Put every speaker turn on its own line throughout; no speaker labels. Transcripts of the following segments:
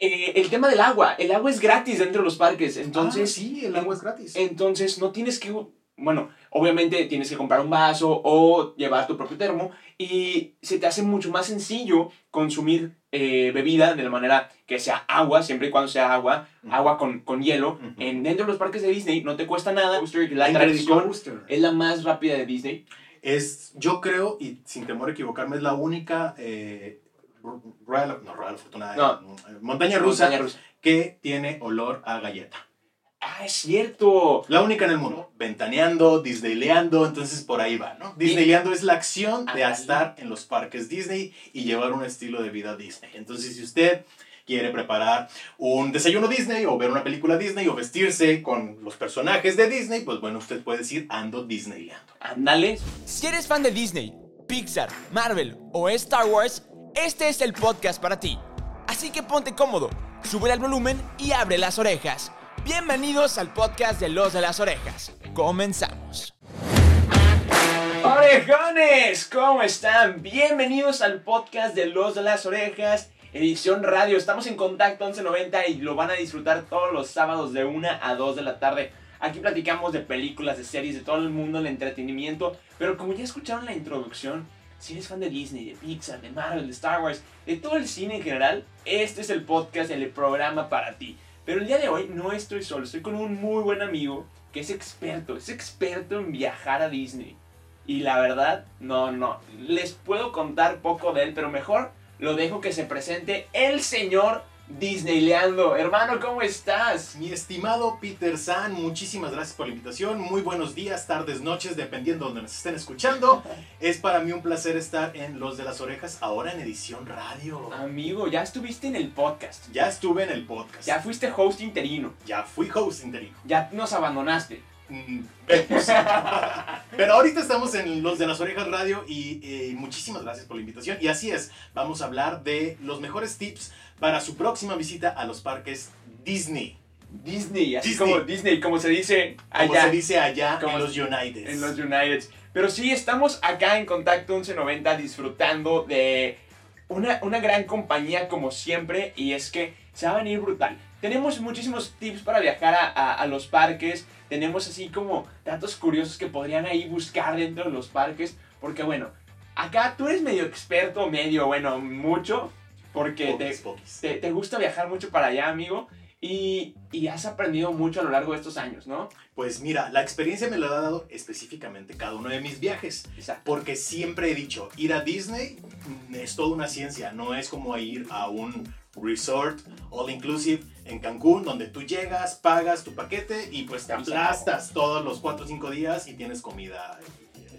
Eh, el tema del agua. El agua es gratis dentro de los parques. Entonces,
Ah, sí, el agua es gratis.
entonces no tienes que, bueno, obviamente tienes que comprar un vaso o llevar tu propio termo y se te hace mucho más sencillo consumir eh, bebida de la manera que sea agua, siempre y cuando sea agua, agua con, con hielo. En, dentro de los parques de Disney no te cuesta nada. La
Coaster.
es la más rápida de Disney.
Es, yo creo, y sin temor a equivocarme, es la única eh, Royal, no, Royal Fortuna,
No.
eh, montaña rusa
Montaña rusa.
que tiene olor a galleta.
Ah, es cierto.
La única en el mundo. Ventaneando, Disneyleando, entonces por ahí va, ¿no? Disneyleando es la acción de estar en los parques Disney y llevar un estilo de vida Disney. Entonces, si usted quiere preparar un desayuno Disney o ver una película Disney o vestirse con los personajes de Disney, pues bueno, usted puede decir ando Disneyleando.
Ándale.
Si eres fan de Disney, Pixar, Marvel o Star Wars, este es el podcast para ti. Así que ponte cómodo, sube el volumen y abre las orejas. Bienvenidos al podcast de Los de las Orejas. Comenzamos.
Orejones, ¿cómo están? Bienvenidos al podcast de Los de las Orejas, edición radio. Estamos en contacto 1190 y lo van a disfrutar todos los sábados de 1 a 2 de la tarde. Aquí platicamos de películas, de series, de todo el mundo del entretenimiento. Pero como ya escucharon la introducción, si eres fan de Disney, de Pixar, de Marvel, de Star Wars, de todo el cine en general, este es el podcast, el programa para ti. Pero el día de hoy no estoy solo, estoy con un muy buen amigo que es experto, es experto en viajar a Disney. Y la verdad, no, no. Les puedo contar poco de él, pero mejor lo dejo que se presente el señor Disneyleando. Hermano, ¿cómo estás?
Mi estimado Peter San, muchísimas gracias por la invitación. Muy buenos días, tardes, noches, dependiendo de donde nos estén escuchando. Es para mí un placer estar en Los de las Orejas, ahora en edición radio.
Amigo, ya estuviste en el podcast.
Ya estuve en el podcast.
Ya fuiste host interino.
Ya fui host interino.
Ya nos abandonaste.
Mm, vemos. Pero ahorita estamos en Los de las Orejas Radio y eh, muchísimas gracias por la invitación. Y así es, vamos a hablar de los mejores tips para su próxima visita a los parques Disney.
Disney, así
Disney.
como Disney, como se dice
Como
allá
se dice allá
Como
en los United.
en los United. Pero sí, estamos acá en Contacto 1190 disfrutando de una, una gran compañía como siempre y es que se va a venir brutal. Tenemos muchísimos tips para viajar a, a- a los parques, tenemos así como datos curiosos que podrían ahí buscar dentro de los parques, porque bueno, acá tú eres medio experto, medio, bueno, mucho, porque te, te, te gusta viajar mucho para allá, amigo, y, y has aprendido mucho a lo largo de estos años, ¿no?
Pues mira, la experiencia me lo ha dado específicamente cada uno de mis viajes.
Exacto.
Porque siempre he dicho, ir a Disney mm, es toda una ciencia, no es como ir a un resort all inclusive en Cancún, donde tú llegas, pagas tu paquete y pues te
acabó.
aplastas todos los 4 o 5 días y tienes comida,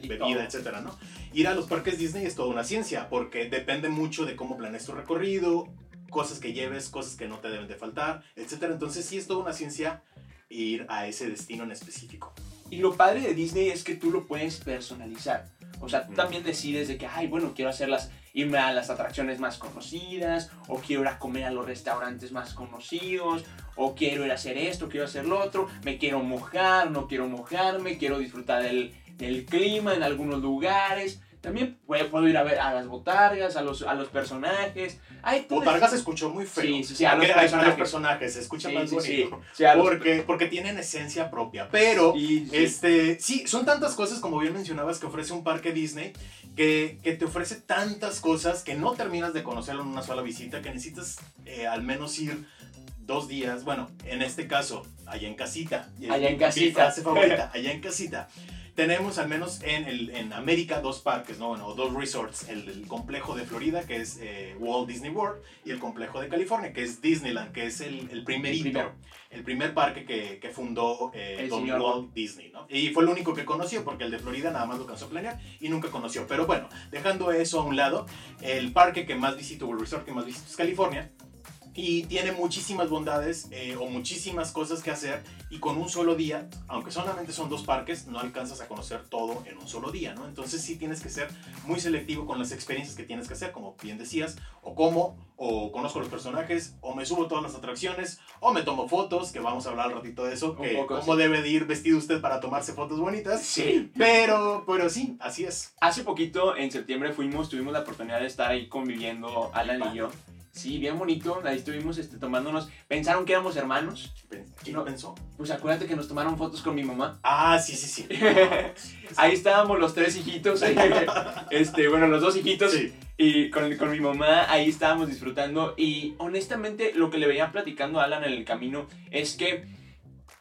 Y bebida,
todo.
etcétera, ¿no? Ir a los parques Disney es toda una ciencia, porque depende mucho de cómo planees tu recorrido, cosas que lleves, cosas que no te deben de faltar, etcétera. Entonces sí es toda una ciencia ir a ese destino en específico.
Y lo padre de Disney es que tú lo puedes personalizar. O sea, tú
Mm.
también decides de que, ay, bueno, quiero hacerlas, irme a las atracciones más conocidas, o quiero ir a comer a los restaurantes más conocidos, o quiero ir a hacer esto, quiero hacer lo otro, me quiero mojar, no quiero mojarme, quiero disfrutar del, del clima en algunos lugares. También puedo, ir a ver a las botargas, a los, a los personajes. Ay, tú
Botarga se escuchó muy feo.
Sí, sí, sí, a los
Aunque- a los
personajes.
se escucha
Sí,
más
sí,
bonito.
Los-
Porque, porque tienen esencia propia. Pero, este, sí, son tantas cosas, como bien mencionabas, que ofrece un parque Disney, que, que te ofrece tantas cosas que no terminas de conocerlo en una sola visita, que necesitas eh, al menos ir dos días, bueno, en este caso, allá en casita.
Allá en
Mi
casita.
frase favorita, allá en casita. Tenemos al menos en, el, en América dos parques, ¿no? Bueno, dos resorts. El, el complejo de Florida, que es eh, Walt Disney World, y el complejo de California, que es Disneyland, que es el, el primerito.
El
primer parque que, que fundó eh,
El
don
señor
Walt Disney, ¿no? Y fue el único que conoció, porque el de Florida nada más lo alcanzó a planear y nunca conoció. Pero bueno, dejando eso a un lado, el parque que más visito, o el resort que más visito es California. Y tiene muchísimas bondades eh, o muchísimas cosas que hacer. Y con un solo día, aunque solamente son dos parques, no alcanzas a conocer todo en un solo día, ¿no? Entonces sí tienes que ser muy selectivo con las experiencias que tienes que hacer, como bien decías, o como, o conozco los personajes, o me subo todas las atracciones, o me tomo fotos, que vamos a hablar al ratito de eso, que
poco,
cómo debe de ir vestido usted para tomarse fotos bonitas.
Sí.
Pero, pero sí, así es.
Hace poquito, en septiembre, fuimos, tuvimos la oportunidad de estar ahí conviviendo, Alan y yo. Sí, bien bonito. Ahí estuvimos este, tomándonos. Pensaron que éramos hermanos.
¿Quién
No.
pensó?
Pues acuérdate que nos tomaron fotos con mi mamá.
Ah, sí, sí, sí.
Ahí estábamos los tres hijitos. este, bueno, los dos hijitos.
Sí.
Y con, con mi mamá ahí estábamos disfrutando. Y honestamente, lo que le veía platicando a Alan en el camino es que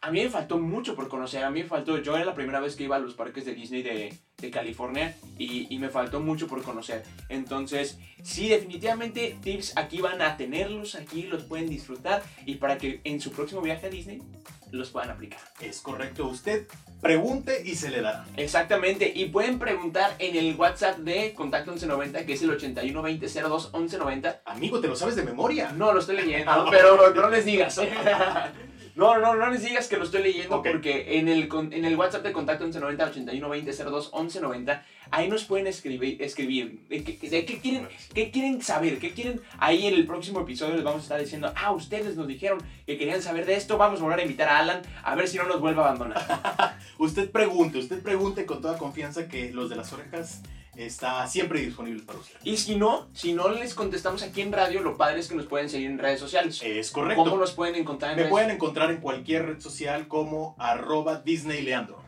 a mí me faltó mucho por conocer. A mí me faltó. Yo era la primera vez que iba a los parques de Disney de, de California y, y me faltó mucho por conocer. Entonces, sí, definitivamente tips aquí van a tenerlos. Aquí los pueden disfrutar. Y para que en su próximo viaje a Disney los puedan aplicar.
Es correcto. Usted pregunte y se le dará.
Exactamente, y pueden preguntar en el WhatsApp de Contacto 1190, que es el 8120021190.
Amigo, ¿te lo sabes de memoria?
No lo estoy leyendo, pero no les digas. No, no, no les digas que lo estoy leyendo porque en el, en el WhatsApp de Contacto 1190 8120021190 ahí nos pueden escribir, escribir de, qué, de qué quieren, qué quieren saber, qué quieren. Ahí en el próximo episodio les vamos a estar diciendo, ah, ustedes nos dijeron que querían saber de esto, vamos a volver a invitar a Alan a ver si no nos vuelve a abandonar.
Usted pregunte, usted pregunte con toda confianza que los de las orejas está siempre disponible para usted.
Y si no, si no les contestamos aquí en radio, lo padre es que nos pueden seguir en redes sociales.
Es correcto.
¿Cómo nos pueden encontrar en
Me
redes
pueden encontrar en cualquier red social como arroba Disneyleandro.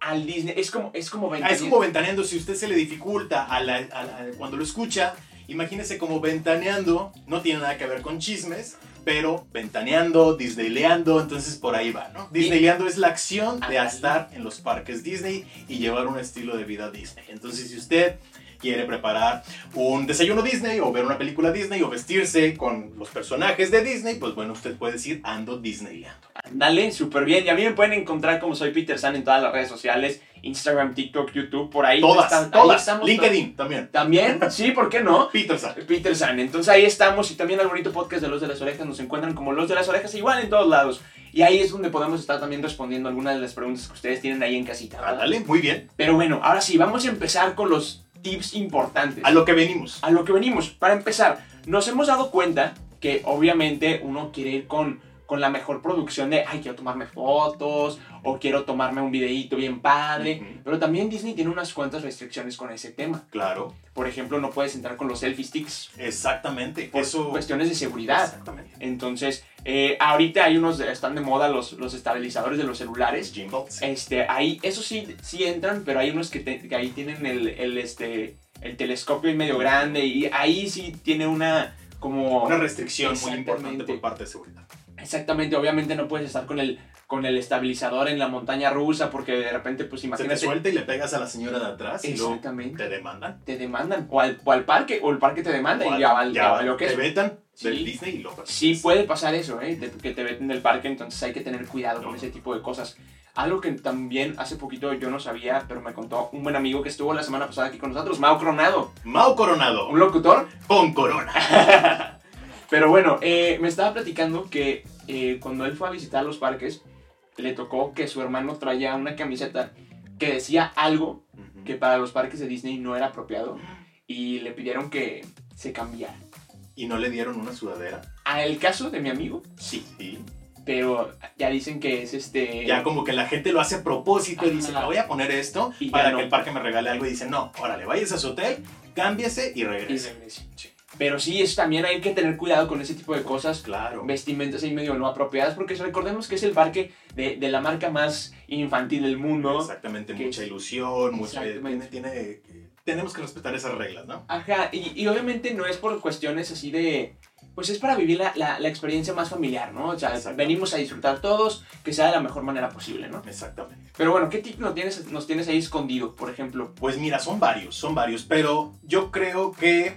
Al Disney. Es como, es como
Ah, es
ventaneando.
como ventaneando, si usted se le dificulta a la- a la- cuando lo escucha, imagínese como ventaneando, no tiene nada que ver con chismes, pero ventaneando, disneyleando, entonces por ahí va, ¿no? Disneyleando es la acción de estar en los parques Disney y llevar un estilo de vida Disney. Entonces si usted quiere preparar un desayuno Disney o ver una película Disney o vestirse con los personajes de Disney, pues bueno, usted puede decir ando Disneyleando.
Dale, súper bien. Y a mí me pueden encontrar como soy Peter San en todas las redes sociales: Instagram, TikTok, YouTube, por ahí.
Todas,
ahí
todas.
estamos
LinkedIn también.
También, sí, ¿por qué no?
Peter San.
Peter San. Entonces ahí estamos. Y también al bonito podcast de Los de las Orejas nos encuentran como Los de las Orejas, igual en todos lados. Y ahí es donde podemos estar también respondiendo algunas de las preguntas que ustedes tienen ahí en casita. ¿verdad?
Ándale, muy bien.
Pero bueno, ahora sí, vamos a empezar con los tips importantes.
A lo que venimos.
a lo que venimos. Para empezar, nos hemos dado cuenta que obviamente uno quiere ir con, con la mejor producción de, ay, quiero tomarme fotos o quiero tomarme un videíto bien padre. Pero también Disney tiene unas cuantas restricciones con ese tema.
Claro,
Por ejemplo, no puedes entrar con los selfie sticks
exactamente.
por
Eso.
cuestiones de seguridad.
Exactamente.
Entonces, eh, ahorita hay unos, están de moda los, los estabilizadores de los celulares.
Gimbals.
Este, ahí, eso sí, sí entran, pero hay unos que, te- que ahí tienen el, el, este, el telescopio medio grande y ahí sí tiene una como...
Una restricción muy importante por parte de seguridad.
Exactamente, obviamente no puedes estar con el, con el estabilizador en la montaña rusa porque de repente, pues
Se te
imagínate...
suelta y le pegas a la señora de atrás y luego te demandan.
Te demandan, o al, o al parque, o el parque te demanda
O
y ya va, ya lo que
te
es.
vetan del
Sí.
Disney y lo
Sí puede pasar eso, ¿eh? de- que te veten del parque, entonces hay que tener cuidado con ese tipo de cosas. Algo que también hace poquito yo no sabía, pero me contó un buen amigo que estuvo la semana pasada aquí con nosotros, Mau Coronado,
Mau Coronado
un locutor.
con corona.
Pero bueno, eh, me estaba platicando que eh, cuando él fue a visitar los parques, le tocó que su hermano traía una camiseta que decía algo que para los parques de Disney no era apropiado y le pidieron que se cambiara.
Y no le dieron una sudadera.
A el caso de mi amigo, sí,
Sí.
pero ya dicen que es este...
Ya como que la gente lo hace a propósito y dice, voy a poner esto
Y
para
no.
que el parque me regale algo. Y dice, no, órale, vayas a su hotel, cámbiese y
y
regrese.
regrese.
Sí.
Pero sí, es, también hay que tener cuidado con ese tipo de cosas.
Claro.
Vestimentas ahí medio no apropiadas, porque recordemos que es el parque de, de la marca más infantil del mundo.
Exactamente, mucha ilusión, mucha, tiene, tenemos que respetar esas reglas, ¿no?
Ajá, y, y obviamente no es por cuestiones así de... Pues es para vivir la, la- la experiencia más familiar, ¿no? O sea, venimos a disfrutar todos, que sea de la mejor manera posible, ¿no?
Exactamente.
Pero bueno, ¿qué tip nos tienes, nos tienes ahí escondido, por ejemplo?
Pues mira, son varios, son varios, pero yo creo que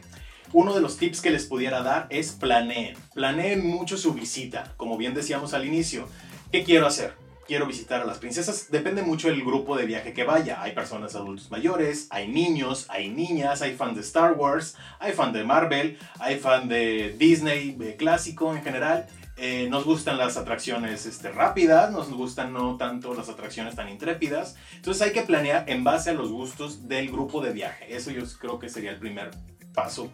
uno de los tips que les pudiera dar es planeen. Planeen mucho su visita, como bien decíamos al inicio. ¿Qué quiero hacer? Quiero visitar a las princesas. Depende mucho del grupo de viaje que vaya. Hay personas adultos mayores, hay niños, hay niñas, hay fan de Star Wars, hay fan de Marvel, hay fan de Disney eh, clásico en general. Eh, nos gustan las atracciones este, rápidas, nos gustan no tanto las atracciones tan intrépidas. Entonces hay que planear en base a los gustos del grupo de viaje. Eso yo creo que sería el primer paso,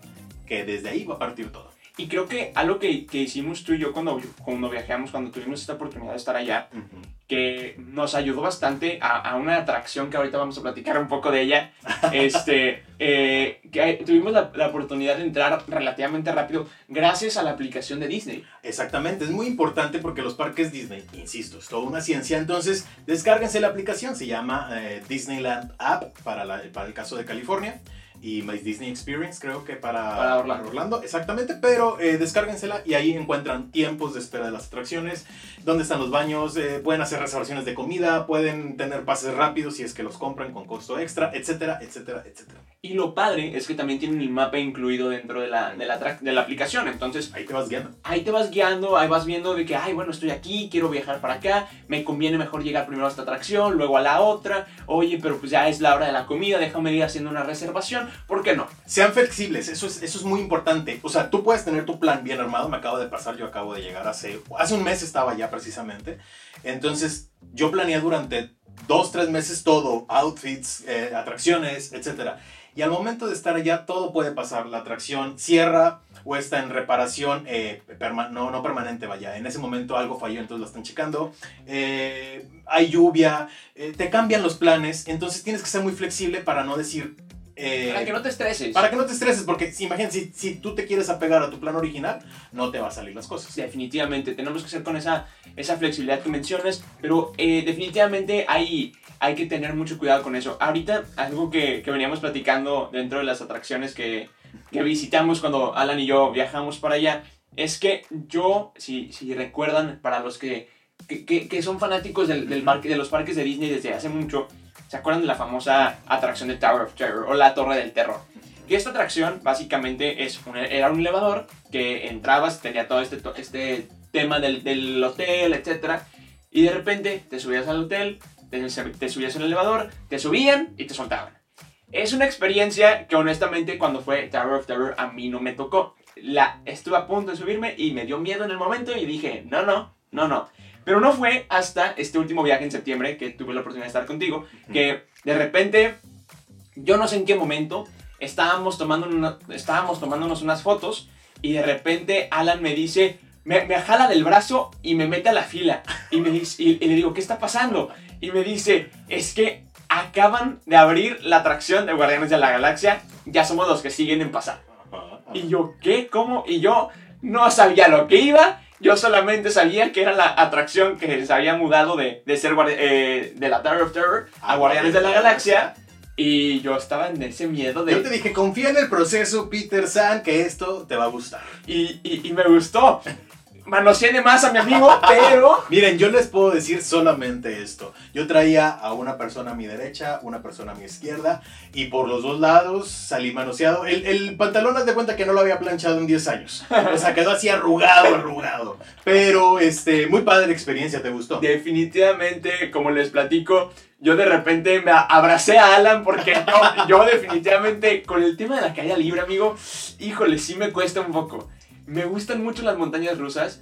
que desde ahí va a partir todo.
Y creo que algo que, que hicimos tú y yo cuando, cuando viajamos, cuando tuvimos esta oportunidad de estar allá,
Ujú.
que nos ayudó bastante a, a una atracción que ahorita vamos a platicar un poco de ella. Este, eh, que tuvimos la, la oportunidad de entrar relativamente rápido gracias a la aplicación de Disney.
Exactamente, es muy importante porque los parques Disney, insisto, es toda una ciencia. Entonces, descárguense la aplicación, se llama eh, Disneyland App para, la- para el caso de California y My Disney Experience, creo que para,
Para Orlando.
exactamente, pero eh, descárguensela y ahí encuentran tiempos de espera de las atracciones, dónde están los baños, eh, pueden hacer reservaciones de comida, pueden tener pases rápidos si es que los compran con costo extra, etcétera, etcétera, etcétera.
Y lo padre es que también tiene un mapa incluido dentro de la, de la, de la aplicación. Entonces,
Ahí te vas guiando.
ahí te vas guiando, ahí vas viendo de que, ay, bueno, estoy aquí, quiero viajar para acá, me conviene mejor llegar primero a esta atracción, luego a la otra, oye, pero pues ya es la hora de la comida, déjame ir haciendo una reservación, ¿por qué no?
Sean flexibles, eso es, eso es muy importante. O sea, tú puedes tener tu plan bien armado. Me acabo de pasar, yo acabo de llegar hace, hace un mes estaba ya precisamente. Entonces, yo planeé durante dos, tres meses todo, outfits, eh, atracciones, etc. Y al momento de estar allá, todo puede pasar. La atracción cierra o está en reparación, eh, no, no permanente, vaya. En ese momento algo falló, entonces lo están checando. Eh, hay lluvia, eh, te cambian los planes, entonces tienes que ser muy flexible para no decir... eh,
Para que no te estreses.
para que no te estreses, porque si, imagínate, si, si tú te quieres apegar a tu plan original, no te va a salir las cosas.
Definitivamente, tenemos que ser con esa, esa flexibilidad que mencionas, pero eh, definitivamente hay, hay que tener mucho cuidado con eso. Ahorita, algo que, que veníamos platicando dentro de las atracciones que, que visitamos cuando Alan y yo viajamos para allá, es que yo, si, si recuerdan, para los que, que, que- que son fanáticos del, del parque, de los parques de Disney desde hace mucho, ¿se acuerdan de la famosa atracción de Tower of Terror o la Torre del Terror? Que esta atracción básicamente es un- era un elevador que entrabas, tenía todo este, este tema del, del hotel, etc. Y de repente te subías al hotel, te, te subías al elevador, te subían y te soltaban. Es una experiencia que honestamente cuando fue Tower of Terror a mí no me tocó. La, estuve a punto de subirme y me dio miedo en el momento y dije, no, no, no, no. Pero no fue hasta este último viaje en septiembre que tuve la oportunidad de estar contigo, que de repente, yo no sé en qué momento, estábamos, tomando una- estábamos tomándonos unas fotos y de repente Alan me dice, me, me jala del brazo y me mete a la fila. Y, me dice, y, y le digo, ¿qué está pasando? Y me dice, es que acaban de abrir la atracción de Guardianes de la Galaxia, ya somos los que siguen en pasar. Y yo, ¿qué? ¿Cómo? Y yo no sabía lo que iba. Yo solamente sabía que era la atracción que se había mudado de, de ser eh, de la Tower of Terror a Guardianes de la Galaxia. Y yo estaba en ese miedo
Yo te
de...
dije, confía en el proceso, Peter San, que esto te va a gustar.
Y, y, y me gustó. Manoseé más a mi amigo, pero...
Miren, yo les puedo decir solamente esto. Yo traía a una persona a mi derecha, una persona a mi izquierda, y por los dos lados salí manoseado. El, el pantalón, haz de cuenta que no lo había planchado en 10 años. O sea, quedó así arrugado, arrugado. Pero, este, muy padre experiencia, ¿te gustó?
Definitivamente, como les platico, yo de repente me abracé a Alan porque yo, yo definitivamente con el tema de la caída libre, amigo, híjole, sí me cuesta un poco. Me gustan mucho las montañas rusas,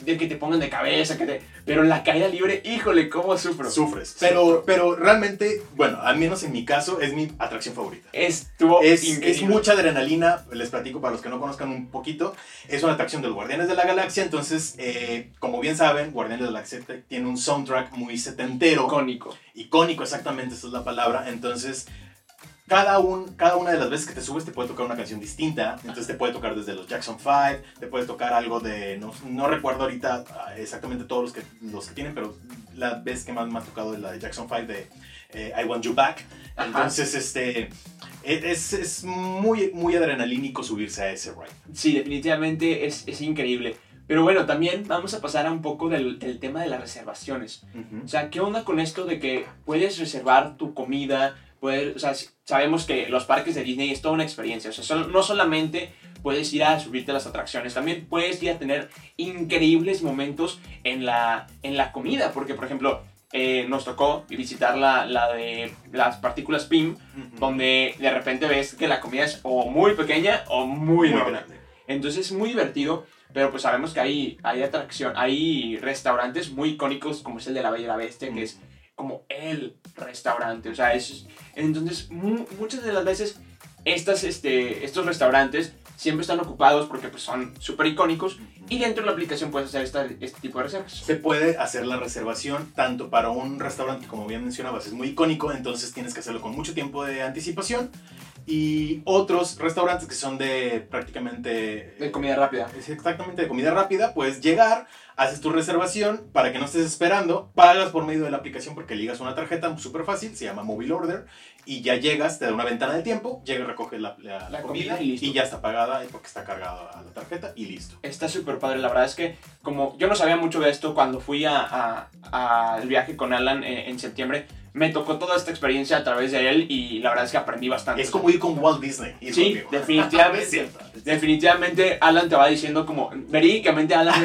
de que te pongan de cabeza, que te... pero la caída libre, híjole, cómo sufro.
Sufres. Pero, pero realmente, bueno, al menos en mi caso, es mi atracción favorita.
Estuvo
Es,
increíble.
es mucha adrenalina, les platico para los que no conozcan un poquito. Es una atracción de los Guardianes de la Galaxia, entonces, eh, como bien saben, Guardianes de la Galaxia tiene un soundtrack muy setentero,
icónico.
icónico exactamente, esa es la palabra. Entonces, cada, un, cada una de las veces que te subes te puede tocar una canción distinta. Entonces, te puede tocar desde los Jackson 5, te puede tocar algo de, no, no recuerdo ahorita ah, exactamente todos los que, los que tienen, pero la vez que más me ha tocado es la de Jackson 5 de eh, I Want You Back.
Ajá.
Entonces, este, es, es muy, muy adrenalínico subirse a ese ride.
Sí, definitivamente es, es increíble. Pero bueno, también vamos a pasar a un poco del, del tema de las reservaciones. O sea, ¿qué onda con esto de que puedes reservar tu comida? Puedes, o sea, sabemos que los parques de Disney es toda una experiencia. O sea, no solamente puedes ir a subirte a las atracciones, también puedes ir a tener increíbles momentos en la, en la comida. Porque, por ejemplo, eh, nos tocó visitar la, la de las partículas PIM, donde de repente ves que la comida es o muy pequeña o muy,
grande.
Entonces es muy divertido, pero pues sabemos que hay, hay atracción, hay restaurantes muy icónicos como es el de la Bella y la Bestia, que es como el restaurante, o sea, es, entonces mu- muchas de las veces estas, este, estos restaurantes siempre están ocupados porque pues, son súper icónicos y dentro de la aplicación puedes hacer este tipo de reservas.
Se puede hacer la reservación tanto para un restaurante como bien mencionabas es muy icónico, entonces tienes que hacerlo con mucho tiempo de anticipación. Y otros restaurantes que son de prácticamente...
De comida rápida.
Es exactamente de comida rápida, puedes llegar, haces tu reservación para que no estés esperando, pagas por medio de la aplicación porque ligas una tarjeta súper fácil, se llama Mobile Order, y ya llegas, te da una ventana de tiempo, llegas, recoges la, la- la
La
comida,
comida y listo.
ya está pagada porque está cargada a la tarjeta y listo.
Está súper padre, la verdad es que como yo no sabía mucho de esto cuando fui a- a- al viaje con Alan eh, en septiembre, me tocó toda esta experiencia a través de él y la verdad es que aprendí bastante.
Es como ir con Walt Disney. ir
Sí, definitivamente. Definitivamente Alan te va diciendo como, verídicamente Alan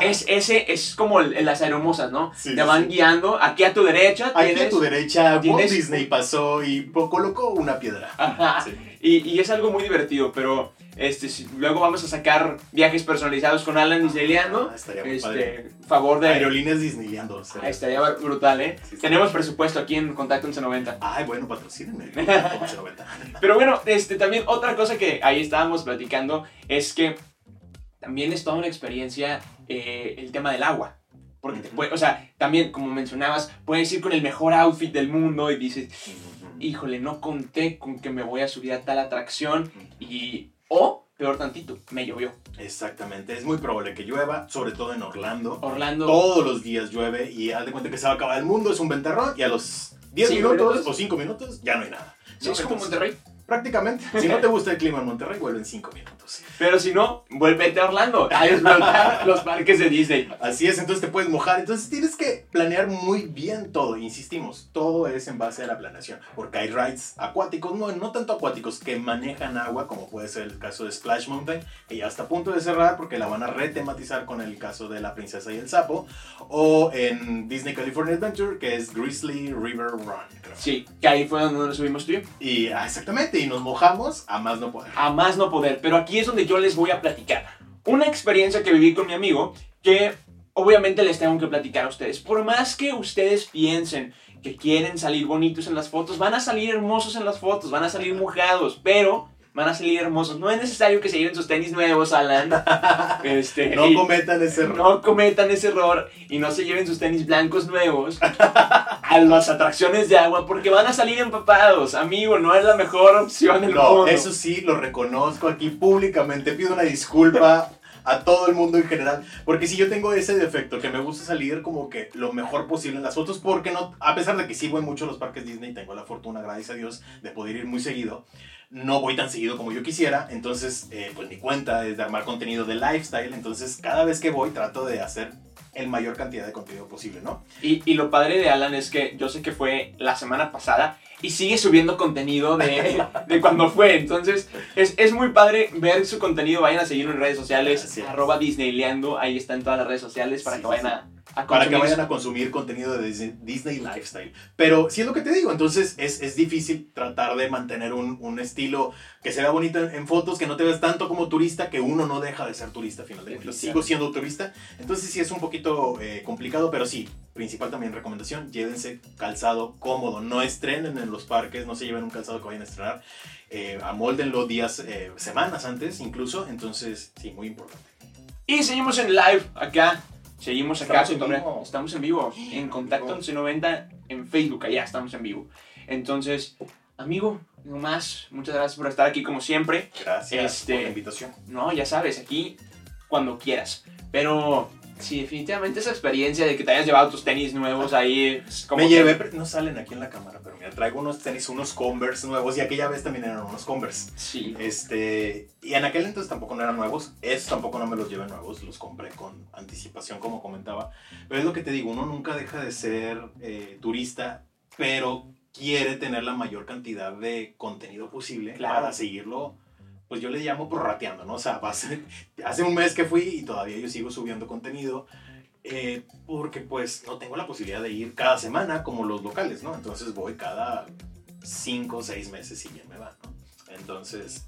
es ese, es como las aeromosas, ¿no?
Sí,
te van
sí.
guiando, aquí a tu derecha
Aquí
tienes...
a tu derecha, Walt Disney pasó y colocó una piedra.
Ajá.
Sí.
Y, y es algo muy divertido, pero este, si- luego vamos a sacar viajes personalizados con Alan Disneyleando.
Ah, estaría muy padre.
Este, favor de...
Aerolíneas Disneyland. o sea.
Ah, estaría brutal, ¿eh?
Sí.
Tenemos presupuesto aquí en Contacto 1190.
Ay, bueno, patrocínenme. 1190.
Pero bueno, este, también otra cosa que ahí estábamos platicando es que también es toda una experiencia eh, el tema del agua. Porque, te puede- o sea, también, como mencionabas, puedes ir con el mejor outfit del mundo y dices, híjole, no conté con que me voy a subir a tal atracción y... O, peor tantito, me llovió.
Exactamente, es muy probable que llueva, sobre todo en Orlando.
Orlando...
Todos los días llueve y haz de cuenta que se va a acabar el mundo, es un ventarrón y a los 10
Cinco
minutos,
minutos.
o 5 minutos ya no hay nada. ¿no?
es como Monterrey.
Prácticamente, si no te gusta el clima en Monterrey, vuelve en 5 minutos.
Pero si no, vuélvete a Orlando a disfrutar los parques de Disney.
Así es, entonces te puedes mojar. Entonces tienes que planear muy bien todo. Insistimos, todo es en base a la planeación. Porque hay rides acuáticos, no, no tanto acuáticos, que manejan agua, como puede ser el caso de Splash Mountain, que ya está a punto de cerrar porque la van a retematizar con el caso de la princesa y el sapo. O en Disney California Adventure, que es Grizzly River Run. creo.
Sí, que ahí fue donde nos subimos tú y yo.
Y ah, exactamente, y nos mojamos a más no poder.
a más no poder. Pero aquí es donde yo les voy a platicar. Una experiencia que viví con mi amigo que obviamente les tengo que platicar a ustedes. Por más que ustedes piensen que quieren salir bonitos en las fotos, van a salir hermosos en las fotos, van a salir mojados, pero van a salir hermosos. No es necesario que se lleven sus tenis nuevos, Alan. Este,
No cometan ese error.
no cometan ese error y no se lleven sus tenis blancos nuevos a las atracciones de agua porque van a salir empapados. Amigo, no es la mejor opción del
No,
mundo.
eso sí, lo reconozco aquí públicamente. Pido una disculpa a todo el mundo en general. Porque si yo tengo ese defecto, que me gusta salir como que lo mejor posible en las fotos, porque no, a pesar de que sí voy mucho a los parques Disney, tengo la fortuna, gracias a Dios, de poder ir muy seguido. No voy tan seguido como yo quisiera, entonces, eh, pues mi cuenta es de armar contenido de lifestyle. Entonces, cada vez que voy, trato de hacer el mayor cantidad de contenido posible, ¿no?
Y, y lo padre de Alan es que yo sé que fue la semana pasada y sigue subiendo contenido de, de cuando fue. Entonces, es, es muy padre ver su contenido. Vayan a seguirlo en redes sociales, arroba Disneyleando. Ahí está en todas las redes sociales para
Sí,
que
sí,
vayan a, a
para que vayan a consumir contenido de Disney, Lifestyle. Pero sí es lo que te digo, entonces es, es difícil tratar de mantener un, un estilo que se vea bonito en, en fotos, que no te veas tanto como turista, que uno no deja de ser turista a final de cuentas. Sigo siendo turista, entonces sí es un poquito eh, complicado, pero sí, principal también recomendación, llévense calzado cómodo, no estrenen en los parques, no se lleven un calzado que vayan a estrenar, eh, amóldenlo días, eh, semanas antes incluso, entonces sí, muy importante.
Y seguimos en live acá. Seguimos acá.
Estamos en vivo.
Estamos en vivo. En Contacto
vivo.
1190 en Facebook. Allá estamos en vivo. Entonces, amigo, no más. Muchas gracias por estar aquí como siempre.
Gracias
Este-
por la invitación.
No, ya sabes, aquí cuando quieras. Pero sí, definitivamente esa experiencia de que te hayas llevado tus tenis nuevos ahí. es como
Me
que-
llevé, pero no salen aquí en la cámara, pero mira, traigo unos tenis, unos Converse nuevos y aquella vez también eran unos Converse.
Sí.
Este, y en aquel entonces tampoco no eran nuevos, estos tampoco no me los llevé nuevos, los compré con anticipación como comentaba. Pero es lo que te digo, uno nunca deja de ser eh, turista, pero quiere tener la mayor cantidad de contenido posible
Claro.
para seguirlo. Pues yo le llamo prorrateando, ¿no? O sea, hace, hace un mes que fui y todavía yo sigo subiendo contenido. eh, porque pues no tengo la posibilidad de ir cada semana como los locales, ¿no? Entonces voy cada cinco o seis meses y bien me va, ¿no? Entonces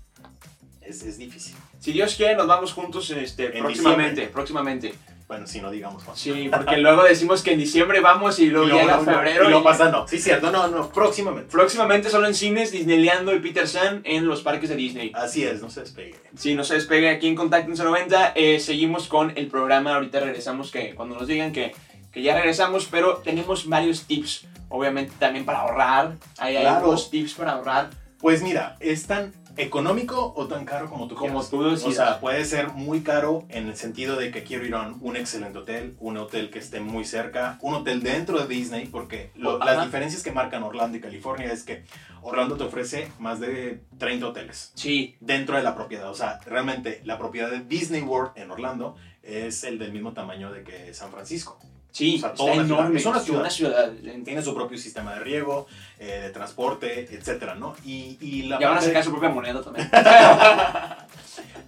es, es difícil.
Si Dios quiere, nos vamos juntos este,
En
próximamente.
diciembre.
Próximamente.
Bueno, si no digamos cuándo.
Sí, porque luego decimos que en diciembre vamos y luego
Y luego,
llega
no, no,
febrero.
Y lo
y-
pasa, no. Sí, cierto, no, no, próximamente.
Próximamente solo en cines, Disneyleando y Peter San en los parques de Disney.
Así es, no se despegue.
Sí, no se despegue aquí en Contacto 1190. Eh, seguimos con el programa. Ahorita regresamos, que cuando nos digan que, que ya regresamos, pero tenemos varios tips, obviamente también para ahorrar. Hay
Claro.
algunos tips para ahorrar.
Pues mira, es tan económico o tan caro como tú
Como
quieras.
tú decidas.
O sea, puede ser muy caro en el sentido de que quiero ir a un, excelente hotel, un hotel que esté muy cerca, un hotel dentro de Disney, porque lo- las diferencias que marcan Orlando y California es que Orlando te ofrece más de 30 hoteles
Sí,
dentro de la propiedad. O sea, realmente la propiedad de Disney World en Orlando es el del mismo tamaño de que San Francisco.
Sí,
O sea,
está
toda una ciudad.
enorme.
Es una ciudad.
Una ciudad.
Tiene su propio sistema de riego, eh, de transporte, etcétera, ¿no? Y, y la
van a sacar su propia moneda también.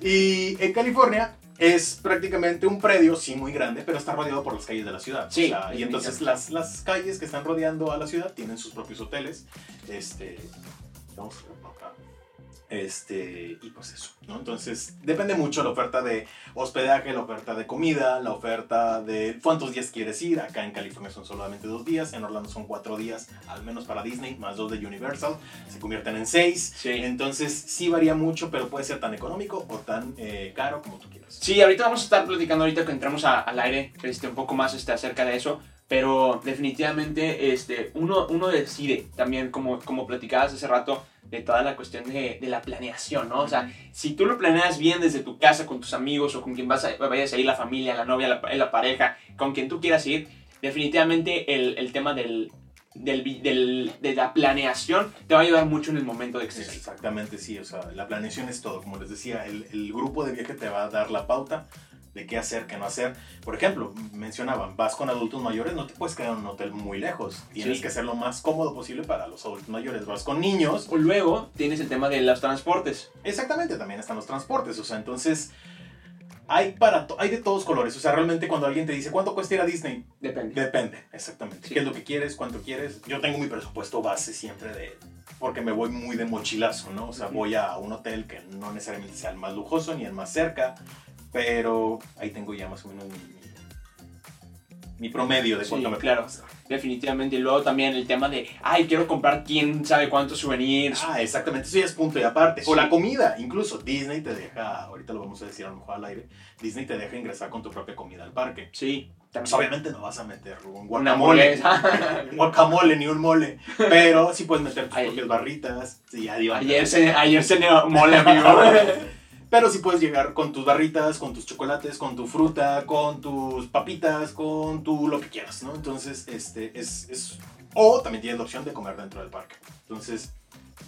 Y en California es prácticamente un predio, sí, muy grande, pero está rodeado por las calles de la ciudad.
Sí,
O sea, y entonces las, las calles que están rodeando a la ciudad tienen sus propios hoteles. Este, vamos a ver. Este, y pues eso, ¿no? Entonces, depende mucho la oferta de hospedaje, la oferta de comida, la oferta de cuántos días quieres ir. Acá en California son solamente dos días, en Orlando son cuatro días, al menos para Disney, más dos de Universal. Se convierten en seis.
Sí.
Entonces sí varía mucho, pero puede ser tan económico o tan eh, caro como tú quieras.
Sí, ahorita vamos a estar platicando, ahorita que entramos a- al aire, este, un poco más este, acerca de eso, pero definitivamente este, uno, uno decide también, como, como platicabas hace rato, de toda la cuestión de, de la planeación, ¿no? O sea, si tú lo planeas bien desde tu casa, con tus amigos o con quien vas a, vayas a ir, la familia, la novia, la, la pareja, con quien tú quieras ir, definitivamente el, el tema del, del, del- de la planeación te va a ayudar mucho en el momento de que estés.
Exactamente, sí. O sea, la planeación es todo. Como les decía, el, el grupo de viaje te va a dar la pauta de qué hacer, qué no hacer. Por ejemplo, mencionaban, vas con adultos mayores, no te puedes quedar en un hotel muy lejos. Tienes
Sí.
que ser lo más cómodo posible para los adultos mayores. Vas con niños.
O luego tienes el tema de los transportes.
Exactamente, también están los transportes. O sea, entonces... Hay, para to- hay de todos colores. O sea, realmente cuando alguien te dice, ¿cuánto cuesta ir a Disney?
Depende.
Depende, exactamente.
Sí.
¿Qué es lo que quieres? ¿Cuánto quieres? Yo tengo mi presupuesto base siempre de... Porque me voy muy de mochilazo, ¿no? O sea, voy a un hotel que no necesariamente sea el más lujoso ni el más cerca, pero ahí tengo ya más o menos mi, mi- mi promedio de
Sí,
cuánto me
claro. Definitivamente. Y luego también el tema de, ay, quiero comprar quién sabe cuántos souvenirs.
Ah, exactamente, eso ya es punto y aparte.
Sí.
O la comida, incluso Disney te deja, ahorita lo vamos a decir a lo mejor al aire, Disney te deja ingresar con tu propia comida al parque.
Sí.
Pues obviamente no vas a meter un guacamole. un guacamole ni un mole. Pero sí puedes meter tus propias barritas. Sí,
ayer se, ayer se mole, amigo.
Pero sí puedes llegar con tus barritas, con tus chocolates, con tu fruta, con tus papitas, con tu lo que quieras, ¿no? Entonces, este es, es. O también tienes la opción de comer dentro del parque. Entonces,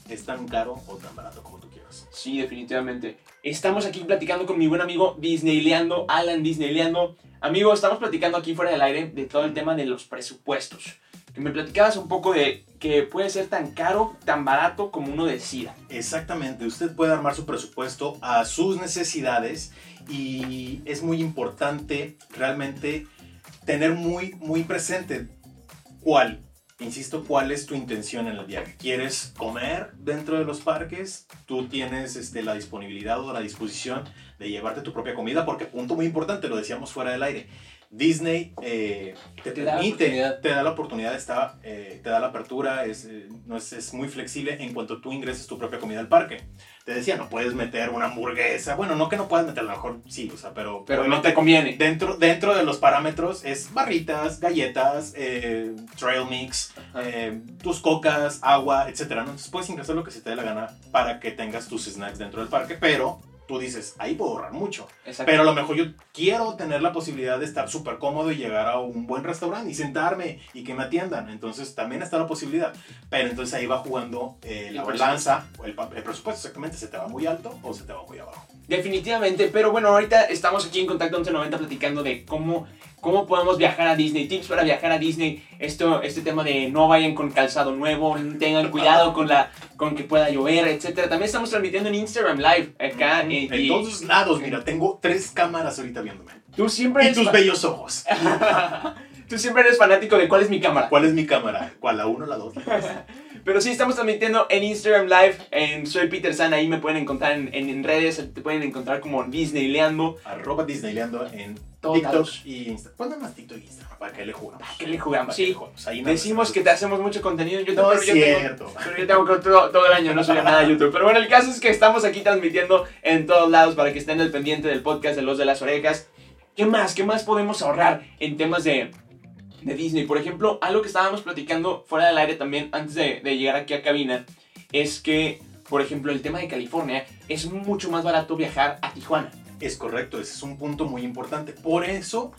es tan caro o tan barato como tú quieras.
Sí, definitivamente. Estamos aquí platicando con mi buen amigo Disneyleando, Alan Disneyleando. Amigo, estamos platicando aquí fuera del aire de todo el tema de los presupuestos. Que me platicabas un poco de que puede ser tan caro, tan barato como uno decida.
Exactamente, usted puede armar su presupuesto a sus necesidades y es muy importante realmente tener muy, muy presente cuál, insisto, cuál es tu intención en el viaje. ¿Quieres comer dentro de los parques? Tú tienes este, la disponibilidad o la disposición de llevarte tu propia comida porque punto muy importante, lo decíamos fuera del aire. Disney eh, te,
Te da
permite,
oportunidad.
te da la oportunidad, está, eh, te da la apertura, es, eh, no es, es muy flexible en cuanto tú ingreses tu propia comida al parque. Te decía, no puedes meter una hamburguesa, bueno, no que no puedas meter, a lo mejor sí, o sea, pero,
Pero no te conviene.
dentro, dentro de los parámetros es barritas, galletas, eh, trail mix, eh, tus cocas, agua, etc. ¿no? Entonces puedes ingresar lo que se te dé la gana para que tengas tus snacks dentro del parque, pero tú dices, ahí puedo ahorrar mucho. Pero a lo mejor yo quiero tener la posibilidad de estar súper cómodo y llegar a un buen restaurante y sentarme y que me atiendan. Entonces también está la posibilidad. Pero entonces ahí va jugando eh, la balanza, el, el presupuesto exactamente, se te va muy alto o se te va muy abajo.
Definitivamente, pero bueno, ahorita estamos aquí en Contacto 1190 platicando de cómo, cómo podemos viajar a Disney, tips para viajar a Disney, esto, este tema de no vayan con calzado nuevo, tengan cuidado con, la, con que pueda llover, etcétera. También estamos transmitiendo en Instagram Live acá. eh,
En
y
todos lados, mira, tengo tres cámaras ahorita viéndome.
tú siempre
Y
eres
tus bellos ojos.
tú siempre eres fanático de cuál es mi cámara.
¿Cuál es mi cámara? ¿Cuál? ¿La 1, la 2?
Pero sí, estamos transmitiendo en Instagram Live, en Soy Peter San, ahí me pueden encontrar en, en- en redes, te pueden encontrar como Disneyleando.
Arroba Disneyleando en
Todos
TikTok
lados.
y Instagram. Nada más TikTok y Instagram, ¿para qué le jugamos?
¿Para qué le jugamos?
¿Para qué
Sí.
le jugamos? Ahí
Decimos que te hacemos mucho contenido en YouTube,
No
pero
es
yo tengo-
cierto.
Pero yo tengo que todo, todo el año no subir nada a YouTube. Pero bueno, el caso es que estamos aquí transmitiendo en todos lados para que estén al pendiente del podcast de Los de las Orejas. ¿Qué más? ¿Qué más podemos ahorrar en temas de, de Disney? Por ejemplo, algo que estábamos platicando fuera del aire también antes de, de llegar aquí a cabina es que, por ejemplo, el tema de California es mucho más barato viajar a Tijuana.
Es correcto, ese es un punto muy importante. Por eso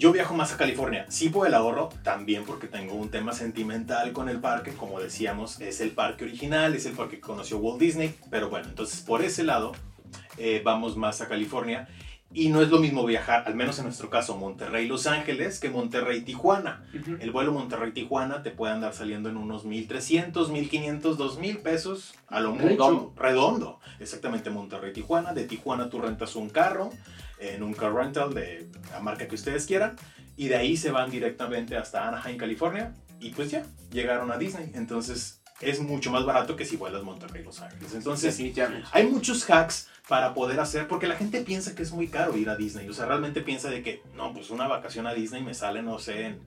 yo viajo más a California. Sí por el ahorro, también porque tengo un tema sentimental con el parque. Como decíamos, es el parque original, es el parque que conoció Walt Disney. Pero bueno, entonces por ese lado eh, vamos más a California. Y no es lo mismo viajar, al menos en nuestro caso, Monterrey-Los Ángeles que Monterrey-Tijuana. El vuelo Monterrey-Tijuana te puede andar saliendo en unos 1.300, 1.500, 2.000 pesos a lo mucho.
Redondo.
Redondo. Exactamente, Monterrey-Tijuana. De Tijuana tú rentas un carro en un car rental de la marca que ustedes quieran. Y de ahí se van directamente hasta Anaheim, California. Y pues ya, llegaron a Disney. Entonces es mucho más barato que si vuelas Monterrey-Los Ángeles. Entonces
Definitivamente.
hay muchos hacks para poder hacer, porque la gente piensa que es muy caro ir a Disney. O sea, realmente piensa de que, no, pues una vacación a Disney me sale, no sé, en...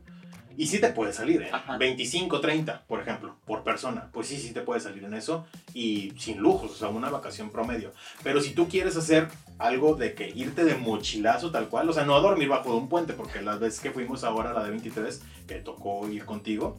Y sí te puede salir, ¿eh?
Ajá.
25, 30, por ejemplo, por persona. Pues sí, sí te puede salir en eso. Y sin lujos, o sea, una vacación promedio. Pero si tú quieres hacer algo de que irte de mochilazo tal cual, o sea, no a dormir bajo de un puente, porque las veces que fuimos ahora a la de 23, que tocó ir contigo,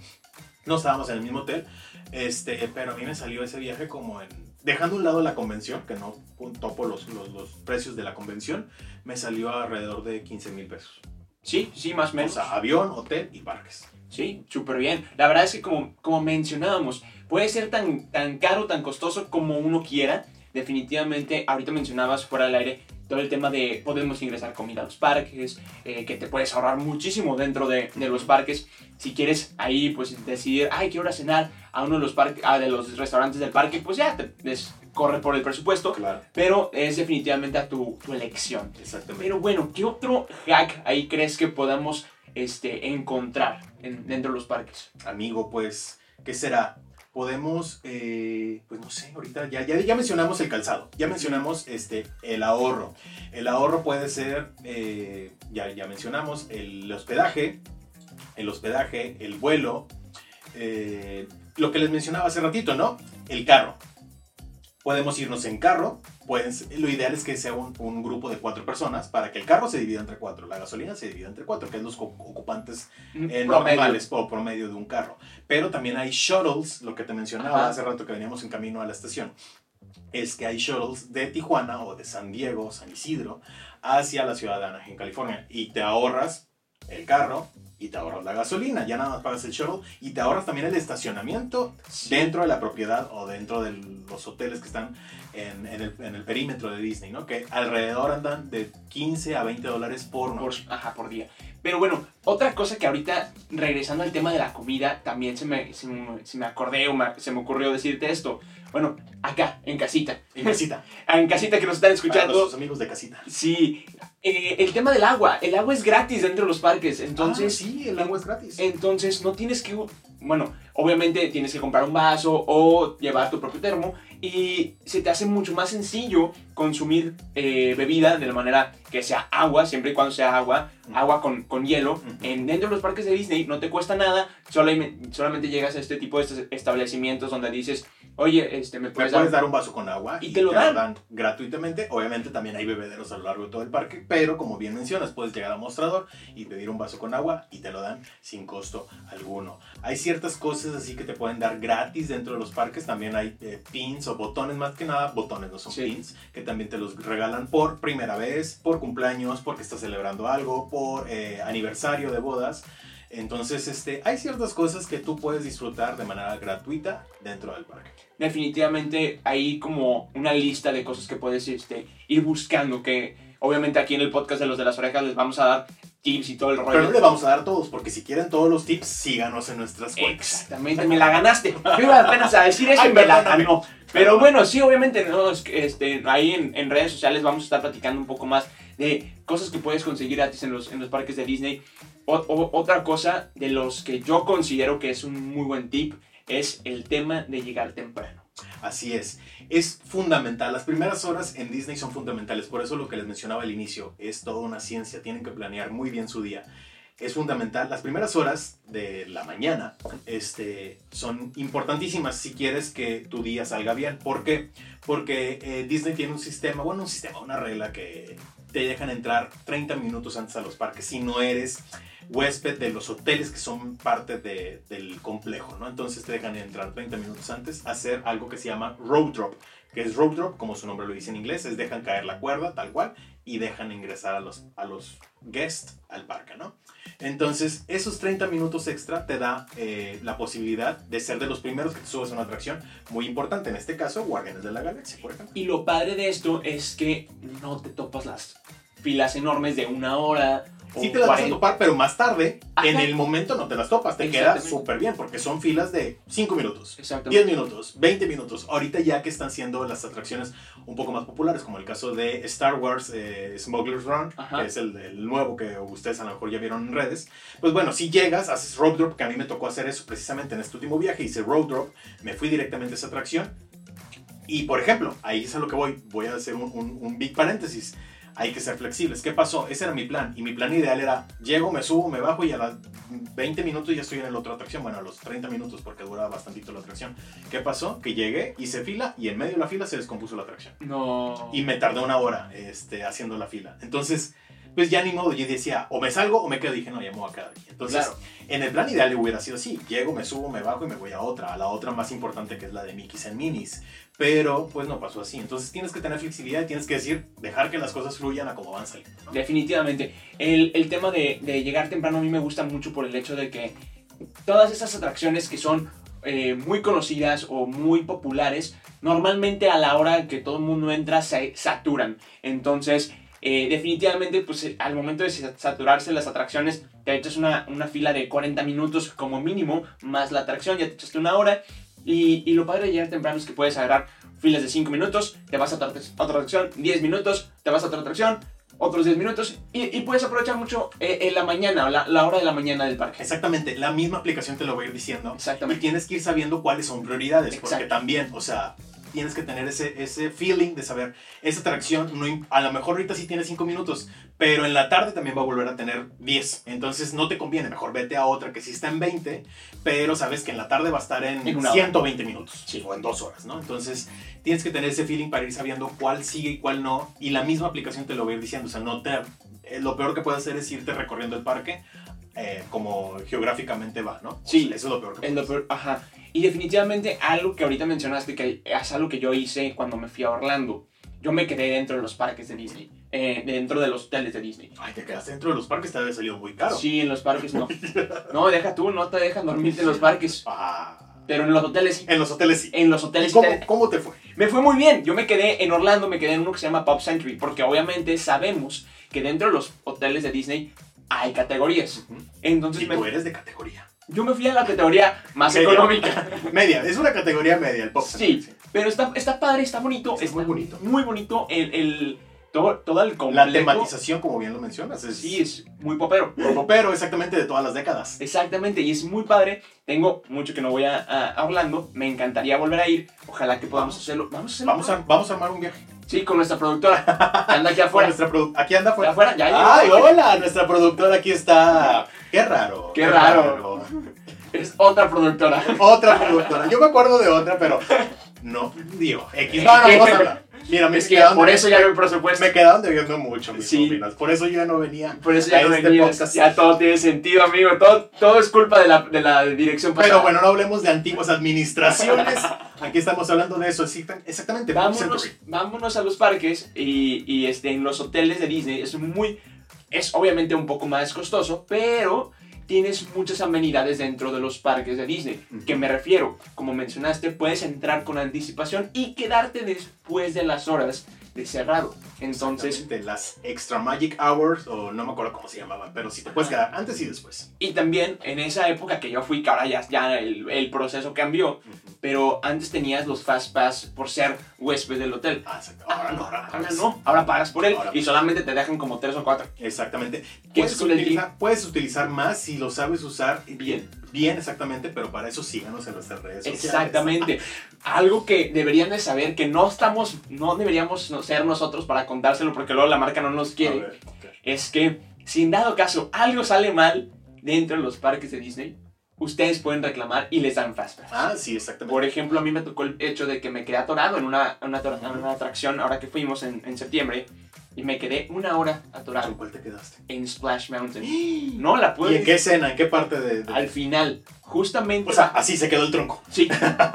no estábamos en el mismo hotel, este, eh, pero a mí me salió ese viaje como en... Dejando a un lado la convención, que no topo los, los, los precios de la convención, me salió alrededor de 15 mil pesos.
Sí, sí, más o
O
menos.
sea, avión, hotel y parques.
Sí, súper bien. La verdad es que como, como mencionábamos, puede ser tan, tan caro, tan costoso como uno quiera. Definitivamente, ahorita mencionabas fuera del aire todo el tema de podemos ingresar comida a los parques, eh, que te puedes ahorrar muchísimo dentro de, de los parques. Si quieres ahí pues decidir, ay, quiero ir a cenar a uno de los, parques, ah, de los restaurantes del parque, pues ya te des- corre por el presupuesto.
Claro,
Pero es definitivamente a tu, tu elección.
exactamente.
Pero bueno, ¿qué otro hack ahí crees que podamos este, encontrar en- dentro de los parques?
Amigo, pues, ¿qué será? Podemos, eh, pues no sé, ahorita ya, ya, ya mencionamos el calzado, ya mencionamos este, el ahorro. El ahorro puede ser, eh, ya, ya mencionamos, el hospedaje, el hospedaje, el vuelo, eh, lo que les mencionaba hace ratito, ¿no? El carro. Podemos irnos en carro, pues lo ideal es que sea un, un grupo de cuatro personas para que el carro se divida entre cuatro, la gasolina se divida entre cuatro, que es los ocupantes eh,
Promedio.
normales o promedio de un carro. Pero también hay shuttles, lo que te mencionaba
Ajá.
hace rato que veníamos en camino a la estación. Es que hay shuttles de Tijuana o de San Diego, San Isidro, hacia la ciudad de Anaheim, California. Y te ahorras el carro y te ahorras la gasolina. Ya nada más pagas el shuttle y te ahorras también el estacionamiento dentro de la propiedad o dentro de los hoteles que están en, en el, en el perímetro de Disney, ¿no? Que alrededor andan de 15 a 20 dólares por
por,
noche.
ajá, por día. Pero bueno, otra cosa que ahorita, regresando al tema de la comida, también se me, se me, se me acordé o me- se me ocurrió decirte esto. Bueno, acá, en casita.
En casita.
En casita que nos están
Para
escuchando.
nuestros amigos de casita.
Sí, eh, el tema del agua. El agua es gratis dentro de los parques. Entonces,
Ah, sí, el agua es gratis.
Entonces no tienes que, bueno, obviamente tienes que comprar un vaso o llevar tu propio termo y se te hace mucho más sencillo consumir eh, bebida de la manera que sea agua, siempre y cuando sea agua, agua con, con hielo. En, dentro de los parques de Disney no te cuesta nada, solamente, solamente llegas a este tipo de estos establecimientos donde dices, oye, este, me
Me
puedes
puedes
dar...
dar un vaso con agua
Y te lo dan.
gratuitamente. Obviamente también hay bebederos a lo largo de todo el parque, pero como bien mencionas, puedes llegar al mostrador y pedir un vaso con agua y te lo dan sin costo alguno. Hay ciertas cosas así que te pueden dar gratis dentro de los parques. También hay eh, pins o botones, más que nada botones, no son
Sí.
pins, que también te los regalan por primera vez, por cumpleaños, porque estás celebrando algo, por eh, aniversario de bodas. Entonces, este, hay ciertas cosas que tú puedes disfrutar de manera gratuita dentro del parque.
definitivamente hay como una lista de cosas que puedes este, ir buscando, que obviamente aquí en el podcast de los de las orejas les vamos a dar tips y todo el rollo.
Pero no le vamos a dar todos, porque si quieren todos los tips, síganos en nuestras cuentas.
Exactamente, me la ganaste. Yo iba apenas a decir eso
Ay,
y me la ganó. Pero bueno, sí, obviamente, este, ahí en, en redes sociales vamos a estar platicando un poco más de cosas que puedes conseguir gratis en los, en los parques de Disney. O- otra cosa de los que yo considero que es un muy buen tip es el tema de llegar temprano.
Así es. Es fundamental. Las primeras horas en Disney son fundamentales. Por eso lo que les mencionaba al inicio es toda una ciencia. Tienen que planear muy bien su día. Es fundamental. Las primeras horas de la mañana este, son importantísimas si quieres que tu día salga bien. ¿Por qué? Porque eh, Disney tiene un sistema, bueno, un sistema, una regla que te dejan entrar 30 minutos antes a los parques si no eres huésped de los hoteles que son parte de- del complejo, ¿no? Entonces te dejan entrar 30 minutos antes a hacer algo que se llama road drop, que es road drop, como su nombre lo dice en inglés, es dejan caer la cuerda tal cual y dejan ingresar a los, a los guests al parque, ¿no? Entonces, esos 30 minutos extra te da eh, la posibilidad de ser de los primeros que te subes a una atracción muy importante, en este caso, Guardianes de la Galaxia, por.
Y lo padre de esto es que no te topas las filas enormes de una hora.
Sí te las vas a
40.
topar, pero más tarde,
Ajá.
en el momento no te las topas. Te queda súper bien porque son filas de 5 minutos,
Exactamente.
10 minutos, 20 minutos. Ahorita ya que están siendo las atracciones un poco más populares, como el caso de Star Wars eh, Smuggler's Run,
Ajá.
que es el, el nuevo que ustedes a lo mejor ya vieron en redes. Pues bueno, si llegas, haces road drop, que a mí me tocó hacer eso precisamente en este último viaje, hice road drop, me fui directamente a esa atracción. Y por ejemplo, ahí es a lo que voy, voy a hacer un, un- un big paréntesis. Hay que ser flexibles. ¿Qué pasó? Ese era mi plan. Y mi plan ideal era, llego, me subo, me bajo y a las 20 minutos ya estoy en la otra atracción. Bueno, a los 30 minutos porque dura bastantito la atracción. ¿Qué pasó? Que llegué, hice fila y en medio de la fila se descompuso la atracción.
No.
Y me tardé una hora este, haciendo la fila. Entonces, pues ya ni modo. Yo decía, o me salgo o me quedo. Dije, no, ya me voy a quedar aquí. Entonces,
Claro.
en el plan ideal hubiera sido así. Llego, me subo, me bajo y me voy a otra. A la otra más importante que es la de Mickey's and Minis. Pero pues no pasó así. Entonces tienes que tener flexibilidad y tienes que decir, dejar que las cosas fluyan a como van saliendo.
Definitivamente. El, el tema de, de llegar temprano a mí me gusta mucho por el hecho de que todas esas atracciones que son eh, muy conocidas o muy populares, normalmente a la hora que todo el mundo entra se saturan. Entonces, eh, definitivamente, pues eh, al momento de sa- saturarse las atracciones, te echas una, una fila de 40 minutos como mínimo, más la atracción, ya te echaste una hora. Y, y lo padre de llegar temprano es que puedes agarrar filas de 5 minutos, te vas a otra, otra atracción, 10 minutos, te vas a otra atracción, otros 10 minutos y, y puedes aprovechar mucho eh, en la mañana, la, la hora de la mañana del parque.
Exactamente, la misma aplicación te lo va a ir diciendo. Y
Exactamente.
tienes que ir sabiendo cuáles son prioridades, porque también, o sea, tienes que tener ese, ese feeling de saber, esa atracción, no, a lo mejor ahorita sí tiene 5 minutos, pero en la tarde también va a volver a tener 10. Entonces no te conviene, mejor vete a otra que sí está en 20, pero sabes que en la tarde va a estar en,
En una hora.
120 minutos,
Sí.
o en 2 horas, ¿no? Entonces tienes que tener ese feeling para ir sabiendo cuál sigue y cuál no, y la misma aplicación te lo va a ir diciendo, o sea, no te... eh, Lo peor que puedes hacer es irte recorriendo el parque eh, como geográficamente va, ¿no?
Sí.
Eso es lo peor que
Es lo peor, ajá. Y definitivamente algo que ahorita mencionaste, que es algo que yo hice cuando me fui a Orlando. Yo me quedé dentro de los parques de Disney, eh, dentro de los hoteles de Disney.
Ay, te quedaste dentro de los parques, te había salido muy caro.
Sí, en los parques no. No, deja tú, no te dejan dormirte en los parques.
Ah,
Pero en los hoteles sí.
en los hoteles sí.
En los
¿Y
hoteles sí
cómo,
te-
cómo te fue?
Me fue muy bien. Yo me quedé en Orlando, me quedé en uno que se llama Pop Century, porque obviamente sabemos que dentro de los hoteles de Disney hay categorías. Entonces
Y
me-
tú eres de categoría.
yo me fui a la categoría más
Media.
económica.
Media, es una categoría media el pop.
Sí, pero está, está padre, está bonito.
Está muy bonito.
Muy bonito el, el- todo, todo el
La tematización, como bien lo mencionas, es
Sí, es muy popero.
pero exactamente de todas las décadas.
Exactamente, y es muy padre. Tengo mucho que no voy a, a- Orlando. Me encantaría volver a ir. Ojalá que podamos hacerlo. Vamos a hacerlo.
Vamos a, vamos a armar un viaje.
Sí, con nuestra productora. anda aquí afuera.
nuestra aquí anda afuera.
afuera, ya llegó.
Ay, hola, nuestra productora aquí está. Qué raro.
Qué raro. Es otra productora.
Otra productora. Yo me acuerdo de otra, pero no, digo, X. No, no, vamos a hablar. Mira, me
Es que por eso ya no hay presupuesto.
me quedaron debiendo mucho mis
Sí.
Por eso yo ya no venía.
Por eso ya no
este podcast.
Ya todo tiene sentido, amigo. Todo, todo es culpa de la, de la dirección pasada.
Pero bueno, no hablemos de antiguas administraciones. Aquí estamos hablando de eso. exacta- Exactamente.
Vámonos, vámonos a los parques y, y, este, en los hoteles de Disney es muy, es obviamente un poco más costoso, pero tienes muchas amenidades dentro de los parques de Disney. Que me refiero, como mencionaste, puedes entrar con anticipación y quedarte después de las horas de cerrado. Entonces,
Exactamente, las Extra Magic Hours, o no me acuerdo cómo se llamaban, pero sí te puedes quedar antes y después.
y también en esa época que yo fui, que ahora ya, ya el, el proceso cambió, pero antes tenías los Fast Pass por ser huésped del hotel.
Ah, exacto. Ahora no, ahora,
Ahora no, ahora pagas por él
Ahora
y solamente te dejan como tres o cuatro.
Exactamente.
¿Qué
Puedes utilizar, puedes utilizar más si lo sabes usar
Bien.
bien exactamente, pero para eso síganos en nuestras redes sociales.
Exactamente. Algo que deberían de saber que no estamos, no deberíamos ser nosotros para contárselo porque luego la marca no nos quiere.
ver.
Es que, si en dado caso algo sale mal dentro de los parques de Disney, ustedes pueden reclamar y les dan fast pass.
Ah, sí, exactamente.
Por ejemplo, a mí me tocó el hecho de que me quedé atorado en una, una, una atracción ahora que fuimos en, en septiembre y me quedé una hora
¿Con
atorado
cuál te quedaste?
en Splash Mountain. No la
¿Y
pude.
en qué escena? ¿En qué parte de...? de-
Al final, justamente.
O sea, así se quedó el tronco.
Sí,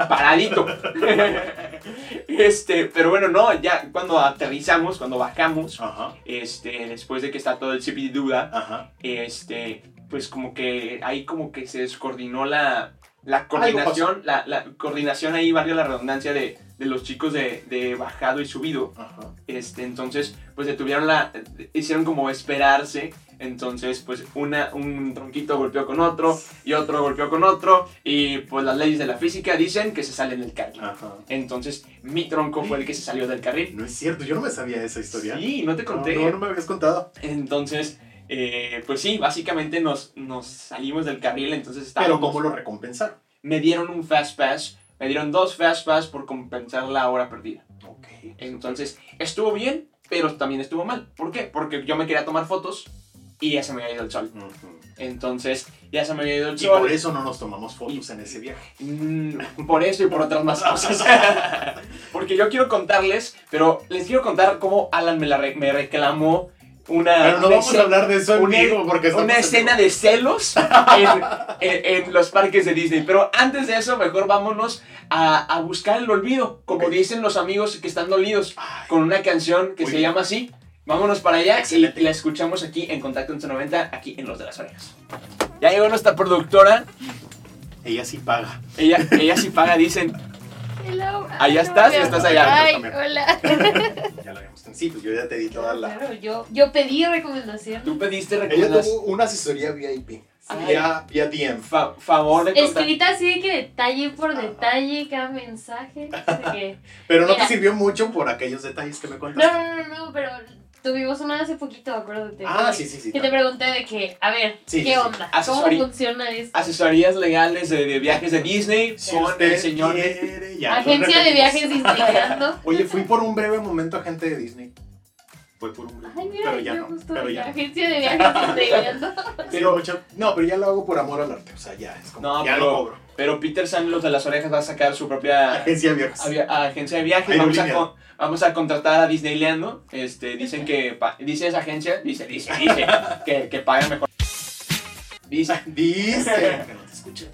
paradito. este, pero bueno, no, ya cuando aterrizamos, cuando bajamos,
Ajá,
este, después de que está todo el zipi duda,
ajá.
este, pues como que ahí como que se descoordinó la, la coordinación, la, la coordinación ahí, valga la redundancia, de, de los chicos de, de bajado y subido.
Ajá.
Este, entonces, pues detuvieron la, hicieron como esperarse. Entonces, pues una, un tronquito golpeó con otro y otro golpeó con otro y pues las leyes de la física dicen que se salen del carril.
Ajá.
Entonces, mi tronco fue el que se salió del carril.
No es cierto, yo no me sabía esa historia.
Sí, no te conté.
No, no, no me habías contado.
Entonces, eh, pues sí, básicamente nos, nos salimos del carril, entonces
Pero
estábamos...
¿cómo lo recompensaron?
Me dieron un fast pass, me dieron dos fast pass por compensar la hora perdida.
Ok.
Entonces, estuvo bien, pero también estuvo mal. ¿Por qué? Porque yo me quería tomar fotos y ya se me había ido el sol. Entonces, ya se me había ido el
Y
sol.
por eso no nos tomamos fotos en ese viaje.
Mm, por eso y por otras más cosas. Porque yo quiero contarles, pero les quiero contar cómo Alan me, la re- me reclamó una,
Pero no
una
vamos a
escena-
hablar de eso en
una-
vivo porque
una
en
escena de celos en, en- en los parques de Disney. Pero antes de eso, mejor vámonos a, a buscar el olvido, como dicen los amigos que están dolidos,
Ay,
con una canción que se
bien.
llama así. Vámonos para allá
Excelente.
y la escuchamos aquí en Contacto 1190, aquí en Los de las Orejas. Ya llegó nuestra productora,
Ella sí paga.
ella, ella sí paga, dicen,
Hello.
Allá estás
no
estás allá.
Ay, hola.
Ya la habíamos Sí, pues yo ya te di toda la.
Claro, yo, yo pedí recomendación.
tú pediste
Ella
recomendaciones.
tuvo una asesoría VIP.
Ay.
Vía, vía DM.
Fa- favor de contar.
Escrita así de que detalle por detalle cada mensaje. que-
Pero no
Mira.
te sirvió mucho por aquellos detalles que me
No,
contaste.
no, no, no, pero tuvimos una hace poquito, acuérdate.
Ah,
que-
sí, sí, sí.
Que te pregunté de que, a ver,
Sí,
¿qué
sí, sí.
onda? ¿Cómo funciona esto?
Asesorías legales de, de viajes de Disney el señor.
quiere, ya lo
Agencia de viajes Disneyland.
Oye, fui por un breve momento agente de Disney. Fue por un breve
Ay, mira,
pero ya no. Pero ya no.
agencia de viajes Disneyland.
Pero, no, pero ya lo hago por amor al arte. O sea, ya es como.
No,
ya
pero-
lo cobro.
Pero Peter San, los de las orejas, va a sacar su propia
Agencia de viajes.
avia- agencia de viajes.
Aerolínea.
Vamos a, vamos a contratar a Disneyland. Este, dicen que. dice esa agencia, dice, dice, dice, que, que paga mejor. Dice,
Dice. que no te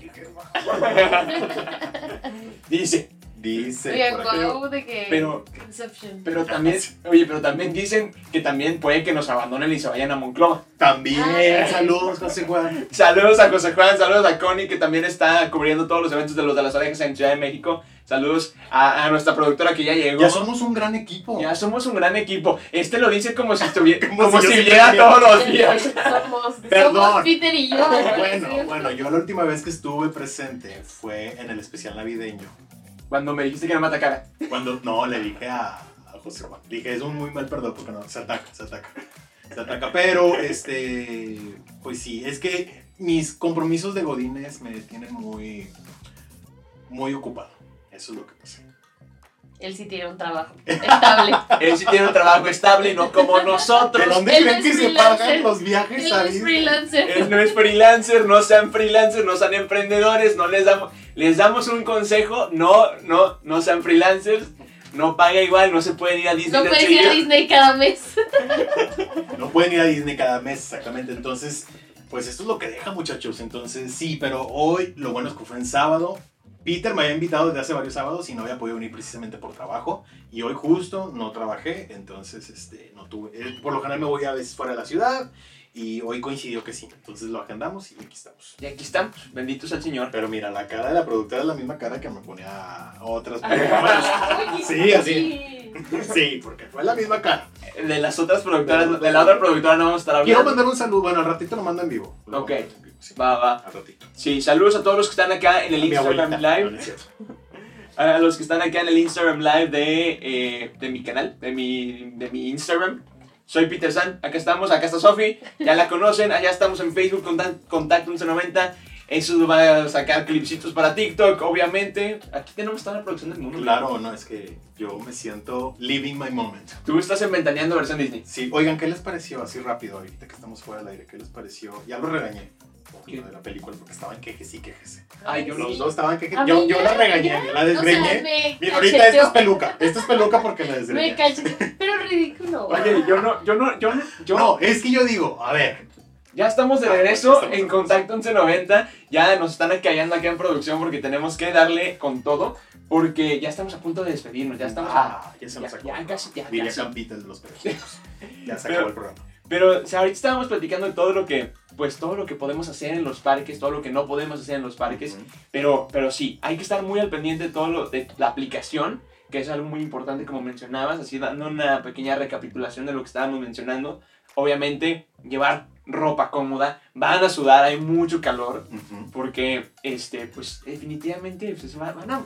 dice.
Dice.
Oye,
por aquí.
guau, de que.
Pero-
Inception.
Pero también, oye, pero también dicen que también puede que nos abandonen y se vayan a Monclova.
También.
Ay.
Saludos, José Juan.
Saludos a José Juan, saludos a Connie que también está cubriendo todos los eventos de los de las orejas en Ciudad de México. Saludos a, a nuestra productora que ya llegó.
Ya somos un gran equipo.
Ya somos un gran equipo. Este lo dice como si estuviera
Como
como,
si yo
si
estuviera-
viera todos los días.
Somos,
Perdón.
somos Peter y yo.
Bueno, bueno, yo la última vez que estuve presente fue en el especial navideño.
Cuando me dijiste que no me atacara.
Cuando no le dije a, a José Juan, dije es un muy mal perdón porque no, se ataca, se ataca. Se ataca, pero este, pues sí, es que mis compromisos de Godines me tienen muy, muy ocupado. Eso es lo que pasa.
Él sí tiene un trabajo estable.
Él sí tiene un trabajo estable, no como
¿De
nosotros.
dónde
él
creen que se pagan los viajes
Él
a
es freelancer.
Él no es freelancer, no sean freelancers, no sean emprendedores, no les damos, les damos un consejo, no, no, no sean freelancers, no paga igual, no se pueden ir a Disney
No
tan
puedes ir a. Disney cada mes.
No pueden ir a Disney cada mes, exactamente. Entonces, pues esto es lo que deja, muchachos. Entonces, sí, pero hoy lo bueno es que fue en sábado. Peter me había invitado desde hace varios sábados y no había podido venir precisamente por trabajo. Y hoy justo no trabajé, entonces este, no tuve. eh, Por lo general me voy a veces fuera de la ciudad y hoy coincidió que sí. Entonces lo agendamos y aquí estamos.
Y aquí estamos, benditos al Señor.
Pero mira, la cara de la productora es la misma cara que me ponía otras
Oye,
Sí, así.
sí.
Porque fue la misma cara.
De las otras productoras, de la otra productora no vamos a estar
Quiero
hablando.
mandar un saludo. Bueno, al ratito lo mando en vivo. Lo
Ok.
mando en vivo, sí.
Va, va.
Al ratito.
Sí, saludos a todos los que están acá en el
A
Instagram Live.
no.
A los que están acá en el Instagram Live de, eh, de mi canal, de mi, de mi Instagram. Soy Peter San, acá estamos, acá está Sofi, ya la conocen, allá estamos en Facebook, Contact- Contacto 1190, Eso va a sacar clipsitos para TikTok, obviamente. Aquí tenemos toda la producción del mundo.
Claro, no, es que yo me siento living my moment.
Tú estás inventaneando versión Disney.
Sí, oigan, ¿qué les pareció así rápido ahorita que estamos fuera del aire? ¿Qué les pareció? Ya lo regañé.
¿Qué?
de la película porque estaban quejes y quejes.
Ay, yo
Los
no.
dos estaban quejes. Yo,
mí
yo la regañé, yo la
o sea,
desgreñé.
me
Mira, ahorita esta es peluca. Esta es peluca porque la
Me
desgreñé.
cacheteó, pero ridículo.
Oye, yo no, yo no, yo no, yo
No, es que yo digo, a ver,
Ya estamos de
Ah,
regreso en. Contacto 1190. Ya nos están callando acá en producción porque tenemos que darle con todo. Porque ya estamos a punto de despedirnos. Ya estamos a.
ah, ya se
ya-
nos acabó.
ya casi, ya
Diría
casi.
Campita el de los perejitos. Ya se
Pero-
acabó el programa.
Pero o sea, ahorita estábamos platicando de todo lo que. Pues todo lo que podemos hacer en los parques, todo lo que no podemos hacer en los parques.
Ujú.
Pero, pero sí, hay que estar muy al pendiente de todo lo de la aplicación, que es algo muy importante como mencionabas, así dando una pequeña recapitulación de lo que estábamos mencionando. Obviamente, llevar ropa cómoda, van a sudar, hay mucho calor, porque, este, pues definitivamente pues, se, va- van a,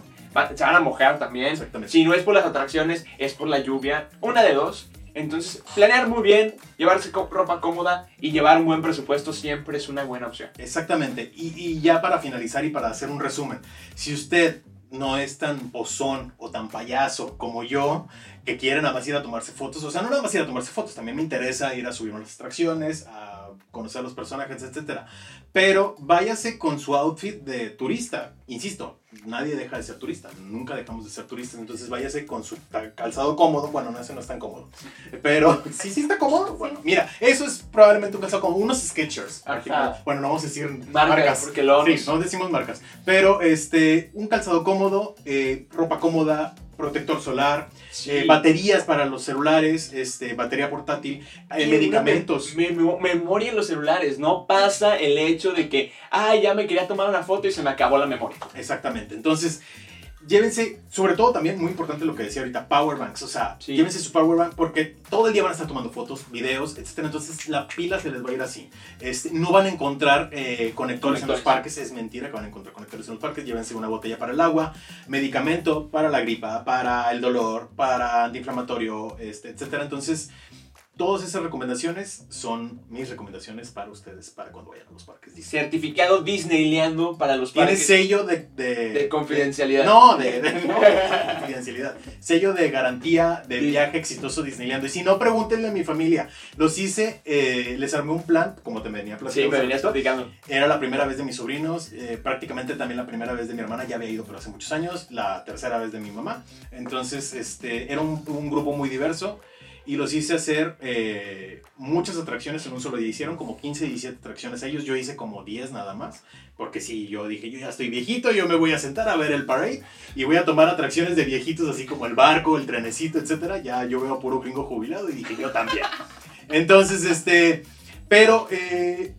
se van a mojar también. Si no es por las atracciones, es por la lluvia, una de dos. Entonces, planear muy bien, llevarse ropa cómoda y llevar un buen presupuesto siempre es una buena opción.
Exactamente. Y, y ya para finalizar y para hacer un resumen, si usted no es tan pozón o tan payaso como yo, que quiere nada más ir a tomarse fotos, o sea, no nada más ir a tomarse fotos, también me interesa ir a subir unas atracciones, a conocer a los personajes, etc. Pero váyase con su outfit de turista. Insisto, nadie deja de ser turista, nunca dejamos de ser turistas, entonces váyase con su calzado cómodo. Bueno, no, ese no es tan cómodo, pero sí, sí está cómodo. Bueno, mira, eso es probablemente un calzado cómodo, unos Skechers. Bueno, no vamos a decir
Marcas,
marcas.
porque luego
Sí, no decimos marcas. Pero este, un calzado cómodo, eh, ropa cómoda, protector solar,
Sí.
eh, baterías para los celulares, este, batería portátil, eh, medicamentos.
una me- me- memoria en los celulares. No pasa el hecho de que, ah, ya me quería tomar una foto y se me acabó la memoria.
Exactamente. Entonces, llévense, sobre todo también, muy importante lo que decía ahorita, power banks. O sea,
Sí.
llévense su power bank porque todo el día van a estar tomando fotos, videos, etc. Entonces, la pila se les va a ir así. Este, no van a encontrar eh, conectores en los parques. Es mentira que van a encontrar conectores en los parques. Llévense una botella para el agua, medicamento para la gripa, para el dolor, para antiinflamatorio, este, etc. Entonces, todas esas recomendaciones son mis recomendaciones para ustedes, para cuando vayan a los parques. Dice,
Certificado Disneyleando para los
Tiene
parques
sello de, de,
de confidencialidad.
no, de, de- no, de confidencialidad. Sello de garantía de
Sí.
viaje exitoso Disneyland. Y si no, pregúntenle a mi familia. Los hice, eh, les armé un plan, como te venía
Sí,
platicando.
me venías platicando.
Era la primera vez de mis sobrinos, eh, prácticamente también la primera vez de mi hermana, ya había ido pero hace muchos años, la tercera vez de mi mamá. Entonces, este, era un, un grupo muy diverso y los hice hacer eh, muchas atracciones en un solo día. Hicieron como 15, 17 atracciones ellos, yo hice como 10 nada más, porque si yo dije, yo ya estoy viejito, yo me voy a sentar a ver el parade y voy a tomar atracciones de viejitos así como el barco, el trenecito, etcétera. Ya yo veo a puro gringo jubilado y dije, yo también. Entonces, este, pero eh,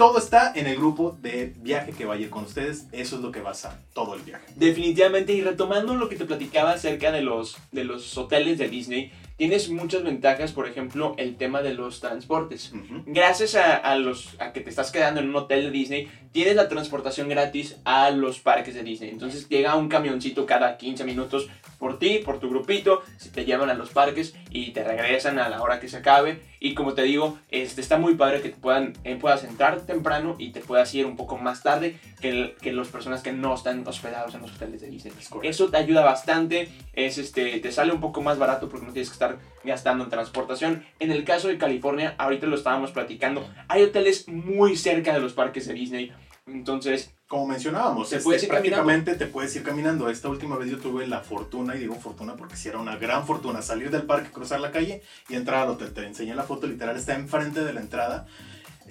todo está en el grupo de viaje que va a ir con ustedes. Eso es lo que basa todo el viaje.
Definitivamente, y retomando lo que te platicaba acerca de los, de los hoteles de Disney, tienes muchas ventajas, por ejemplo, el tema de los transportes.
Ujú.
Gracias a, a los, a que te estás quedando en un hotel de Disney, tienes la transportación gratis a los parques de Disney. Entonces llega un camioncito cada 15 minutos por ti, por tu grupito, se te llevan a los parques y te regresan a la hora que se acabe. Y como te digo, este, está muy padre que te puedan, eh, puedas entrar temprano y te puedas ir un poco más tarde que, el- que las personas que no están hospedados en los hoteles de Disney. Eso te ayuda bastante, es, este, te sale un poco más barato porque no tienes que estar gastando en transportación. En el caso de California, ahorita lo estábamos platicando, hay hoteles muy cerca de los parques de Disney. Entonces,
Como mencionábamos,
Te
este, prácticamente te puedes ir caminando. Esta última vez yo tuve la fortuna, y digo fortuna porque si era una gran fortuna, salir del parque, cruzar la calle y entrar al hotel. Te enseñé la foto, literal, está enfrente de la entrada.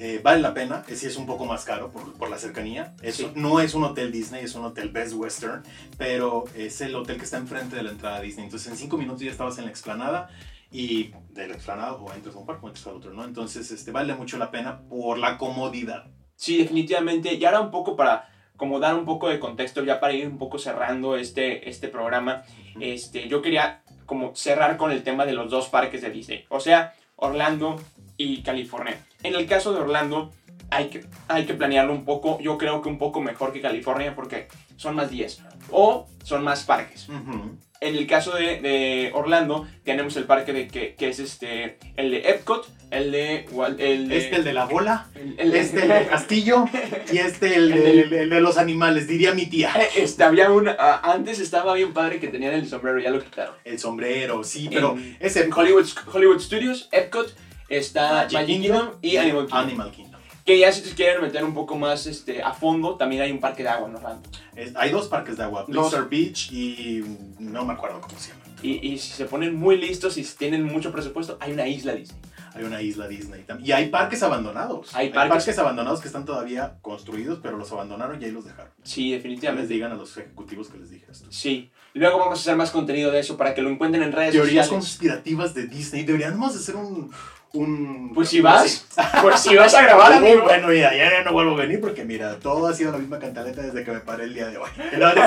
Eh, vale la pena, sí es un poco más caro por, por la cercanía. Eso
Sí.
no es un hotel Disney, es un hotel Best Western, pero es el hotel que está enfrente de la entrada a Disney. Entonces en cinco minutos ya estabas en la explanada y de la explanada o entras a un parque o entras al otro, ¿no? Entonces este, vale mucho la pena por la comodidad.
sí, definitivamente. Y ahora un poco para como dar un poco de contexto, ya para ir un poco cerrando este, este programa, este, yo quería como cerrar con el tema de los dos parques de Disney. O sea, Orlando y California. En el caso de Orlando, hay que, hay que planearlo un poco, yo creo que un poco mejor que California porque son más días o son más parques.
Ujú.
En el caso de, de Orlando, tenemos el parque de que, que es este, el de Epcot, el de... El de
Este el de la bola,
el- el-
este el del castillo y este el,
El
de- los animales, diría mi tía.
Este, había una, ah, antes estaba bien padre que tenían el sombrero, ya lo quitaron.
El sombrero, sí, pero
En-
ese
En Hollywood, Hollywood Studios, Epcot, está
Magic
Magic
Kingdom
Kingdom y Animal Kingdom.
Animal Kingdom.
Que ya si te quieren meter un poco más este, a fondo, también hay un parque de agua en Orlando.
Es- hay dos parques de agua. Blizzard Beach y no me acuerdo cómo se llama.
Y, y si se ponen muy listos y si tienen mucho presupuesto, hay una isla Disney.
Hay una isla Disney también. Y hay parques abandonados.
Hay parques-
abandonados que están todavía construidos, pero los abandonaron y ahí los dejaron.
Sí,
Ya les
definitivamente.
digan a los ejecutivos que les dije esto.
Sí. Luego vamos a hacer más contenido de eso para que lo encuentren en redes
Teorías
sociales.
conspirativas de Disney. Deberíamos hacer un... un
Pues si vas, pues si vas a grabar,
Muy
amigo.
bueno, mira, ya, ya no vuelvo a venir porque mira, todo ha sido la misma cantaleta desde que me paré el día de hoy. No, no.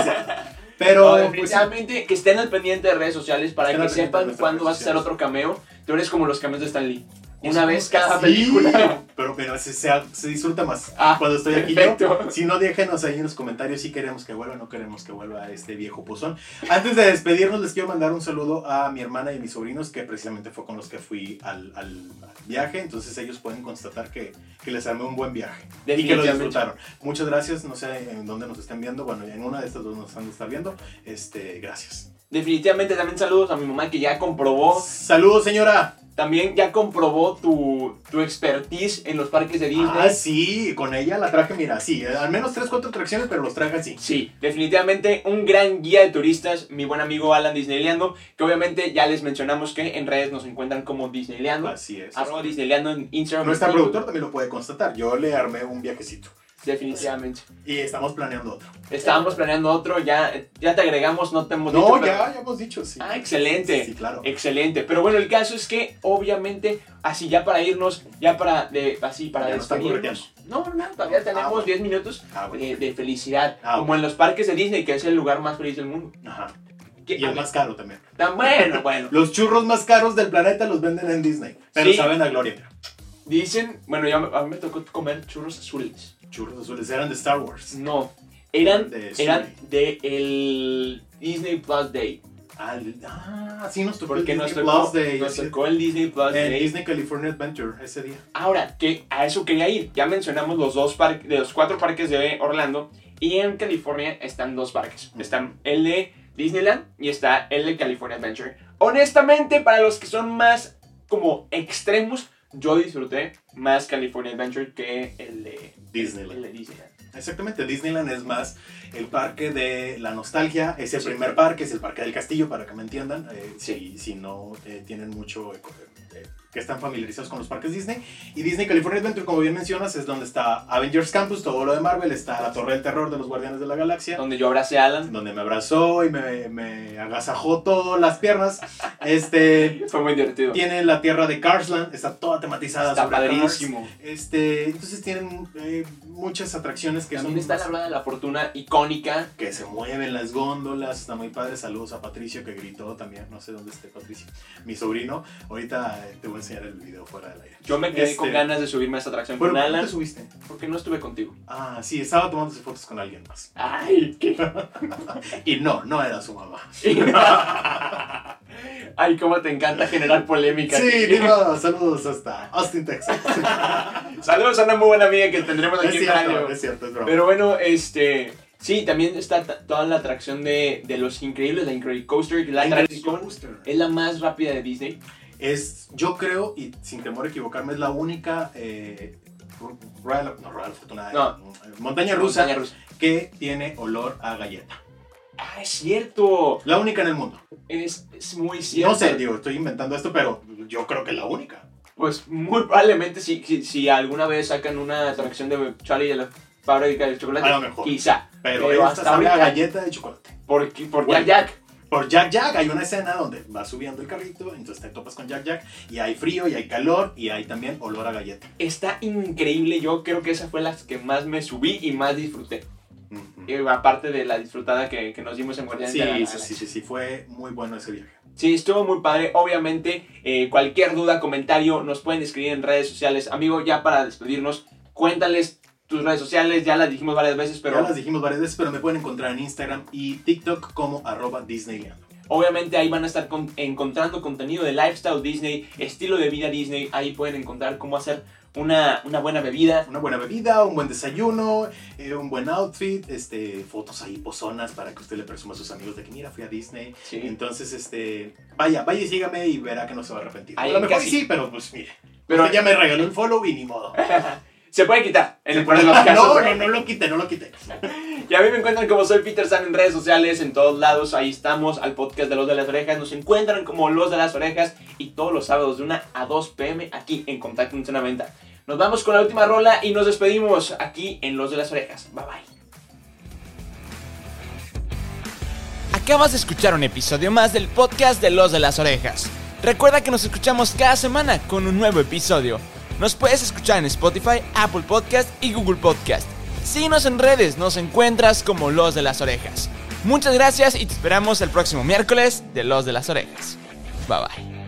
Pero,
No,
pues,
definitivamente que estén al pendiente de redes sociales para que sepan cuándo vas a hacer otro cameo. Tú eres como los cameos de Stan Lee. Una vez cada
sí,
película.
Pero, pero se, se, se disfruta más
Ah,
cuando estoy aquí
perfecto.
yo. Si no, déjenos ahí en los comentarios si queremos que vuelva o no queremos que vuelva este viejo pozón. Antes de despedirnos, les quiero mandar un saludo a mi hermana y a mis sobrinos, que precisamente fue con los que fui al, al- al viaje. Entonces ellos pueden constatar que, que les armé un buen viaje. Y que lo disfrutaron. Muchas gracias. No sé en dónde nos estén viendo. Bueno, en una de estas dos nos han de estar viendo. Este, gracias.
Definitivamente también saludos a mi mamá que ya comprobó,
Saludos, señora.
También ya comprobó tu, tu expertise en los parques de Disney.
Ah, sí, con ella la traje, mira, sí, al menos 3, 4 atracciones, pero los traje así.
Sí, definitivamente un gran guía de turistas, mi buen amigo Alan Disneyleando, que obviamente ya les mencionamos que en redes nos encuentran como Disneyleando,
Así es.
arroba Disneyleando en Instagram. Facebook,
productor también lo puede constatar. Yo le armé un viajecito.
Definitivamente.
Y estamos planeando otro.
Estábamos planeando otro, ya, ya te agregamos, no te hemos
No,
dicho. pero-
ya, ya hemos dicho, sí.
Ah, excelente.
Sí, claro.
Excelente. Pero bueno, el caso es que, obviamente, así ya para irnos, ya para, de, así para
Ya no
despedirnos. No, no, no, todavía tenemos
bueno.
10 minutos
Ah, bueno.
de, de felicidad.
Ah,
como en los parques de Disney, que es el lugar más feliz del mundo.
Ajá. Y el más caro también.
Tan bueno, bueno.
Los churros más caros del planeta los venden en Disney. Pero
Sí.
saben a gloria.
Dicen, bueno, ya me- a mí me tocó comer churros azules.
Churros azules eran de Star Wars.
No, eran
De
eran de el Disney Plus Day.
Ah, el- ah, sí, nos tocó el
Porque
Disney
nos tocó,
Plus Day.
nos
sí.
tocó el Disney Plus Day.
Disney California Adventure ese día.
Ahora, que a eso quería ir. Ya mencionamos los dos parques, de los cuatro parques de Orlando. Y en California están dos parques. Están el de Disneyland y está el de California Adventure. Honestamente, para los que son más como extremos, yo disfruté más California Adventure que el de
Disneyland. Exactamente, Disneyland es más el parque de la nostalgia, es el
Sí.
primer parque, es el parque del castillo, para que me entiendan, eh,
Sí.
si, si no eh, tienen mucho, eh, que están familiarizados con los parques Disney. Y Disney California Adventure, como bien mencionas, es donde está Avengers Campus, todo lo de Marvel, está la Torre del Terror de los Guardianes de la Galaxia,
Donde yo abracé a Alan.
donde me abrazó y me, me agasajó todas las piernas. Este,
Fue muy divertido.
tiene la tierra de Carsland, está toda tematizada
Está
sobre Cars.
padrísimo.
Este, entonces tienen eh, muchas atracciones que
También
son
está la rueda de la fortuna icónica.
que se mueven las góndolas, está muy padre. Saludos a Patricio que gritó también, no sé dónde esté Patricio, mi sobrino. Ahorita eh, te voy enseñar el video fuera del aire.
Yo me quedé
Este-
con ganas de subirme a esta atracción con
¿por qué
Alan
te subiste?
porque no estuve contigo.
Ah, sí, estaba tomándose fotos con alguien más.
Ay, qué
Y no, no era su mamá.
Ay, cómo te encanta generar polémica.
Sí, Diva, saludos hasta Austin, Texas.
Saludos a una muy buena amiga que tendremos
es
aquí en
cierto,
radio.
es cierto, es broma.
Pero bueno, este. Sí, también está toda la atracción de, de los increíbles, la Incredicoaster, la atracción es la más rápida de Disney.
Es, yo creo, y sin temor a equivocarme, es la única eh, Royal, no, Royal Fortuna,
No.
montaña rusa
Montaña rusa.
que tiene olor a galleta.
Ah, es cierto.
La única en el mundo.
Es, es muy cierto.
No sé, digo, estoy inventando esto, pero yo creo que la única.
Pues muy probablemente si, si, si alguna vez sacan una atracción de Charlie de la fábrica de chocolate,
A lo mejor.
quizá.
Pero,
Pero
esta
hasta
sabe a galleta de chocolate.
Porque, por
Bueno.
Jack Jack.
Por Jack Jack hay una escena donde va subiendo el carrito, entonces te topas con Jack Jack y hay frío y hay calor y hay también olor a galleta.
Está increíble. Yo creo que esa fue la que más me subí y más disfruté. Y aparte de la disfrutada que, que nos dimos en Guardianes
Sí,
de la
sí,
Galaxia.
sí, sí, sí, fue muy bueno ese viaje.
Sí, estuvo muy padre. Obviamente, eh, cualquier duda, comentario, nos pueden escribir en redes sociales. Amigo, ya para despedirnos, Cuéntales tus redes sociales, ya las dijimos varias veces, pero
Ya las dijimos varias veces, pero me pueden encontrar en Instagram y TikTok como arroba Disneyland.
obviamente ahí van a estar con- encontrando contenido de lifestyle Disney, estilo de vida Disney. Ahí pueden encontrar cómo hacer una, una buena bebida.
Una buena bebida, un buen desayuno, eh, un buen outfit, este, fotos ahí pozonas para que usted le presuma a sus amigos de que mira, fui a Disney.
Sí.
Entonces, este, vaya, vaya y sígame y verá que no se va a arrepentir.
Ahí
a lo mejor
casi-
sí, pero pues mire. Pero ya me regaló el follow y ni modo.
se puede quitar en el peor de los casos.
no, no, no lo quite, no lo quite.
Y a mí me encuentran como soy Peter San en redes sociales, en todos lados. Ahí estamos, al podcast de Los de las Orejas. Nos encuentran como Los de las Orejas y todos los sábados de 1 a 2 pm aquí en Contacto 1190. Nos vamos con la última rola y nos despedimos aquí en Los de las Orejas. Bye bye.
Acabas de escuchar un episodio más del podcast de Los de las Orejas. Recuerda que nos escuchamos cada semana con un nuevo episodio. Nos puedes escuchar en Spotify, Apple Podcast y Google Podcast. Síguenos en redes, nos encuentras como Los de las Orejas. Muchas gracias y te esperamos el próximo miércoles de Los de las Orejas. Bye bye.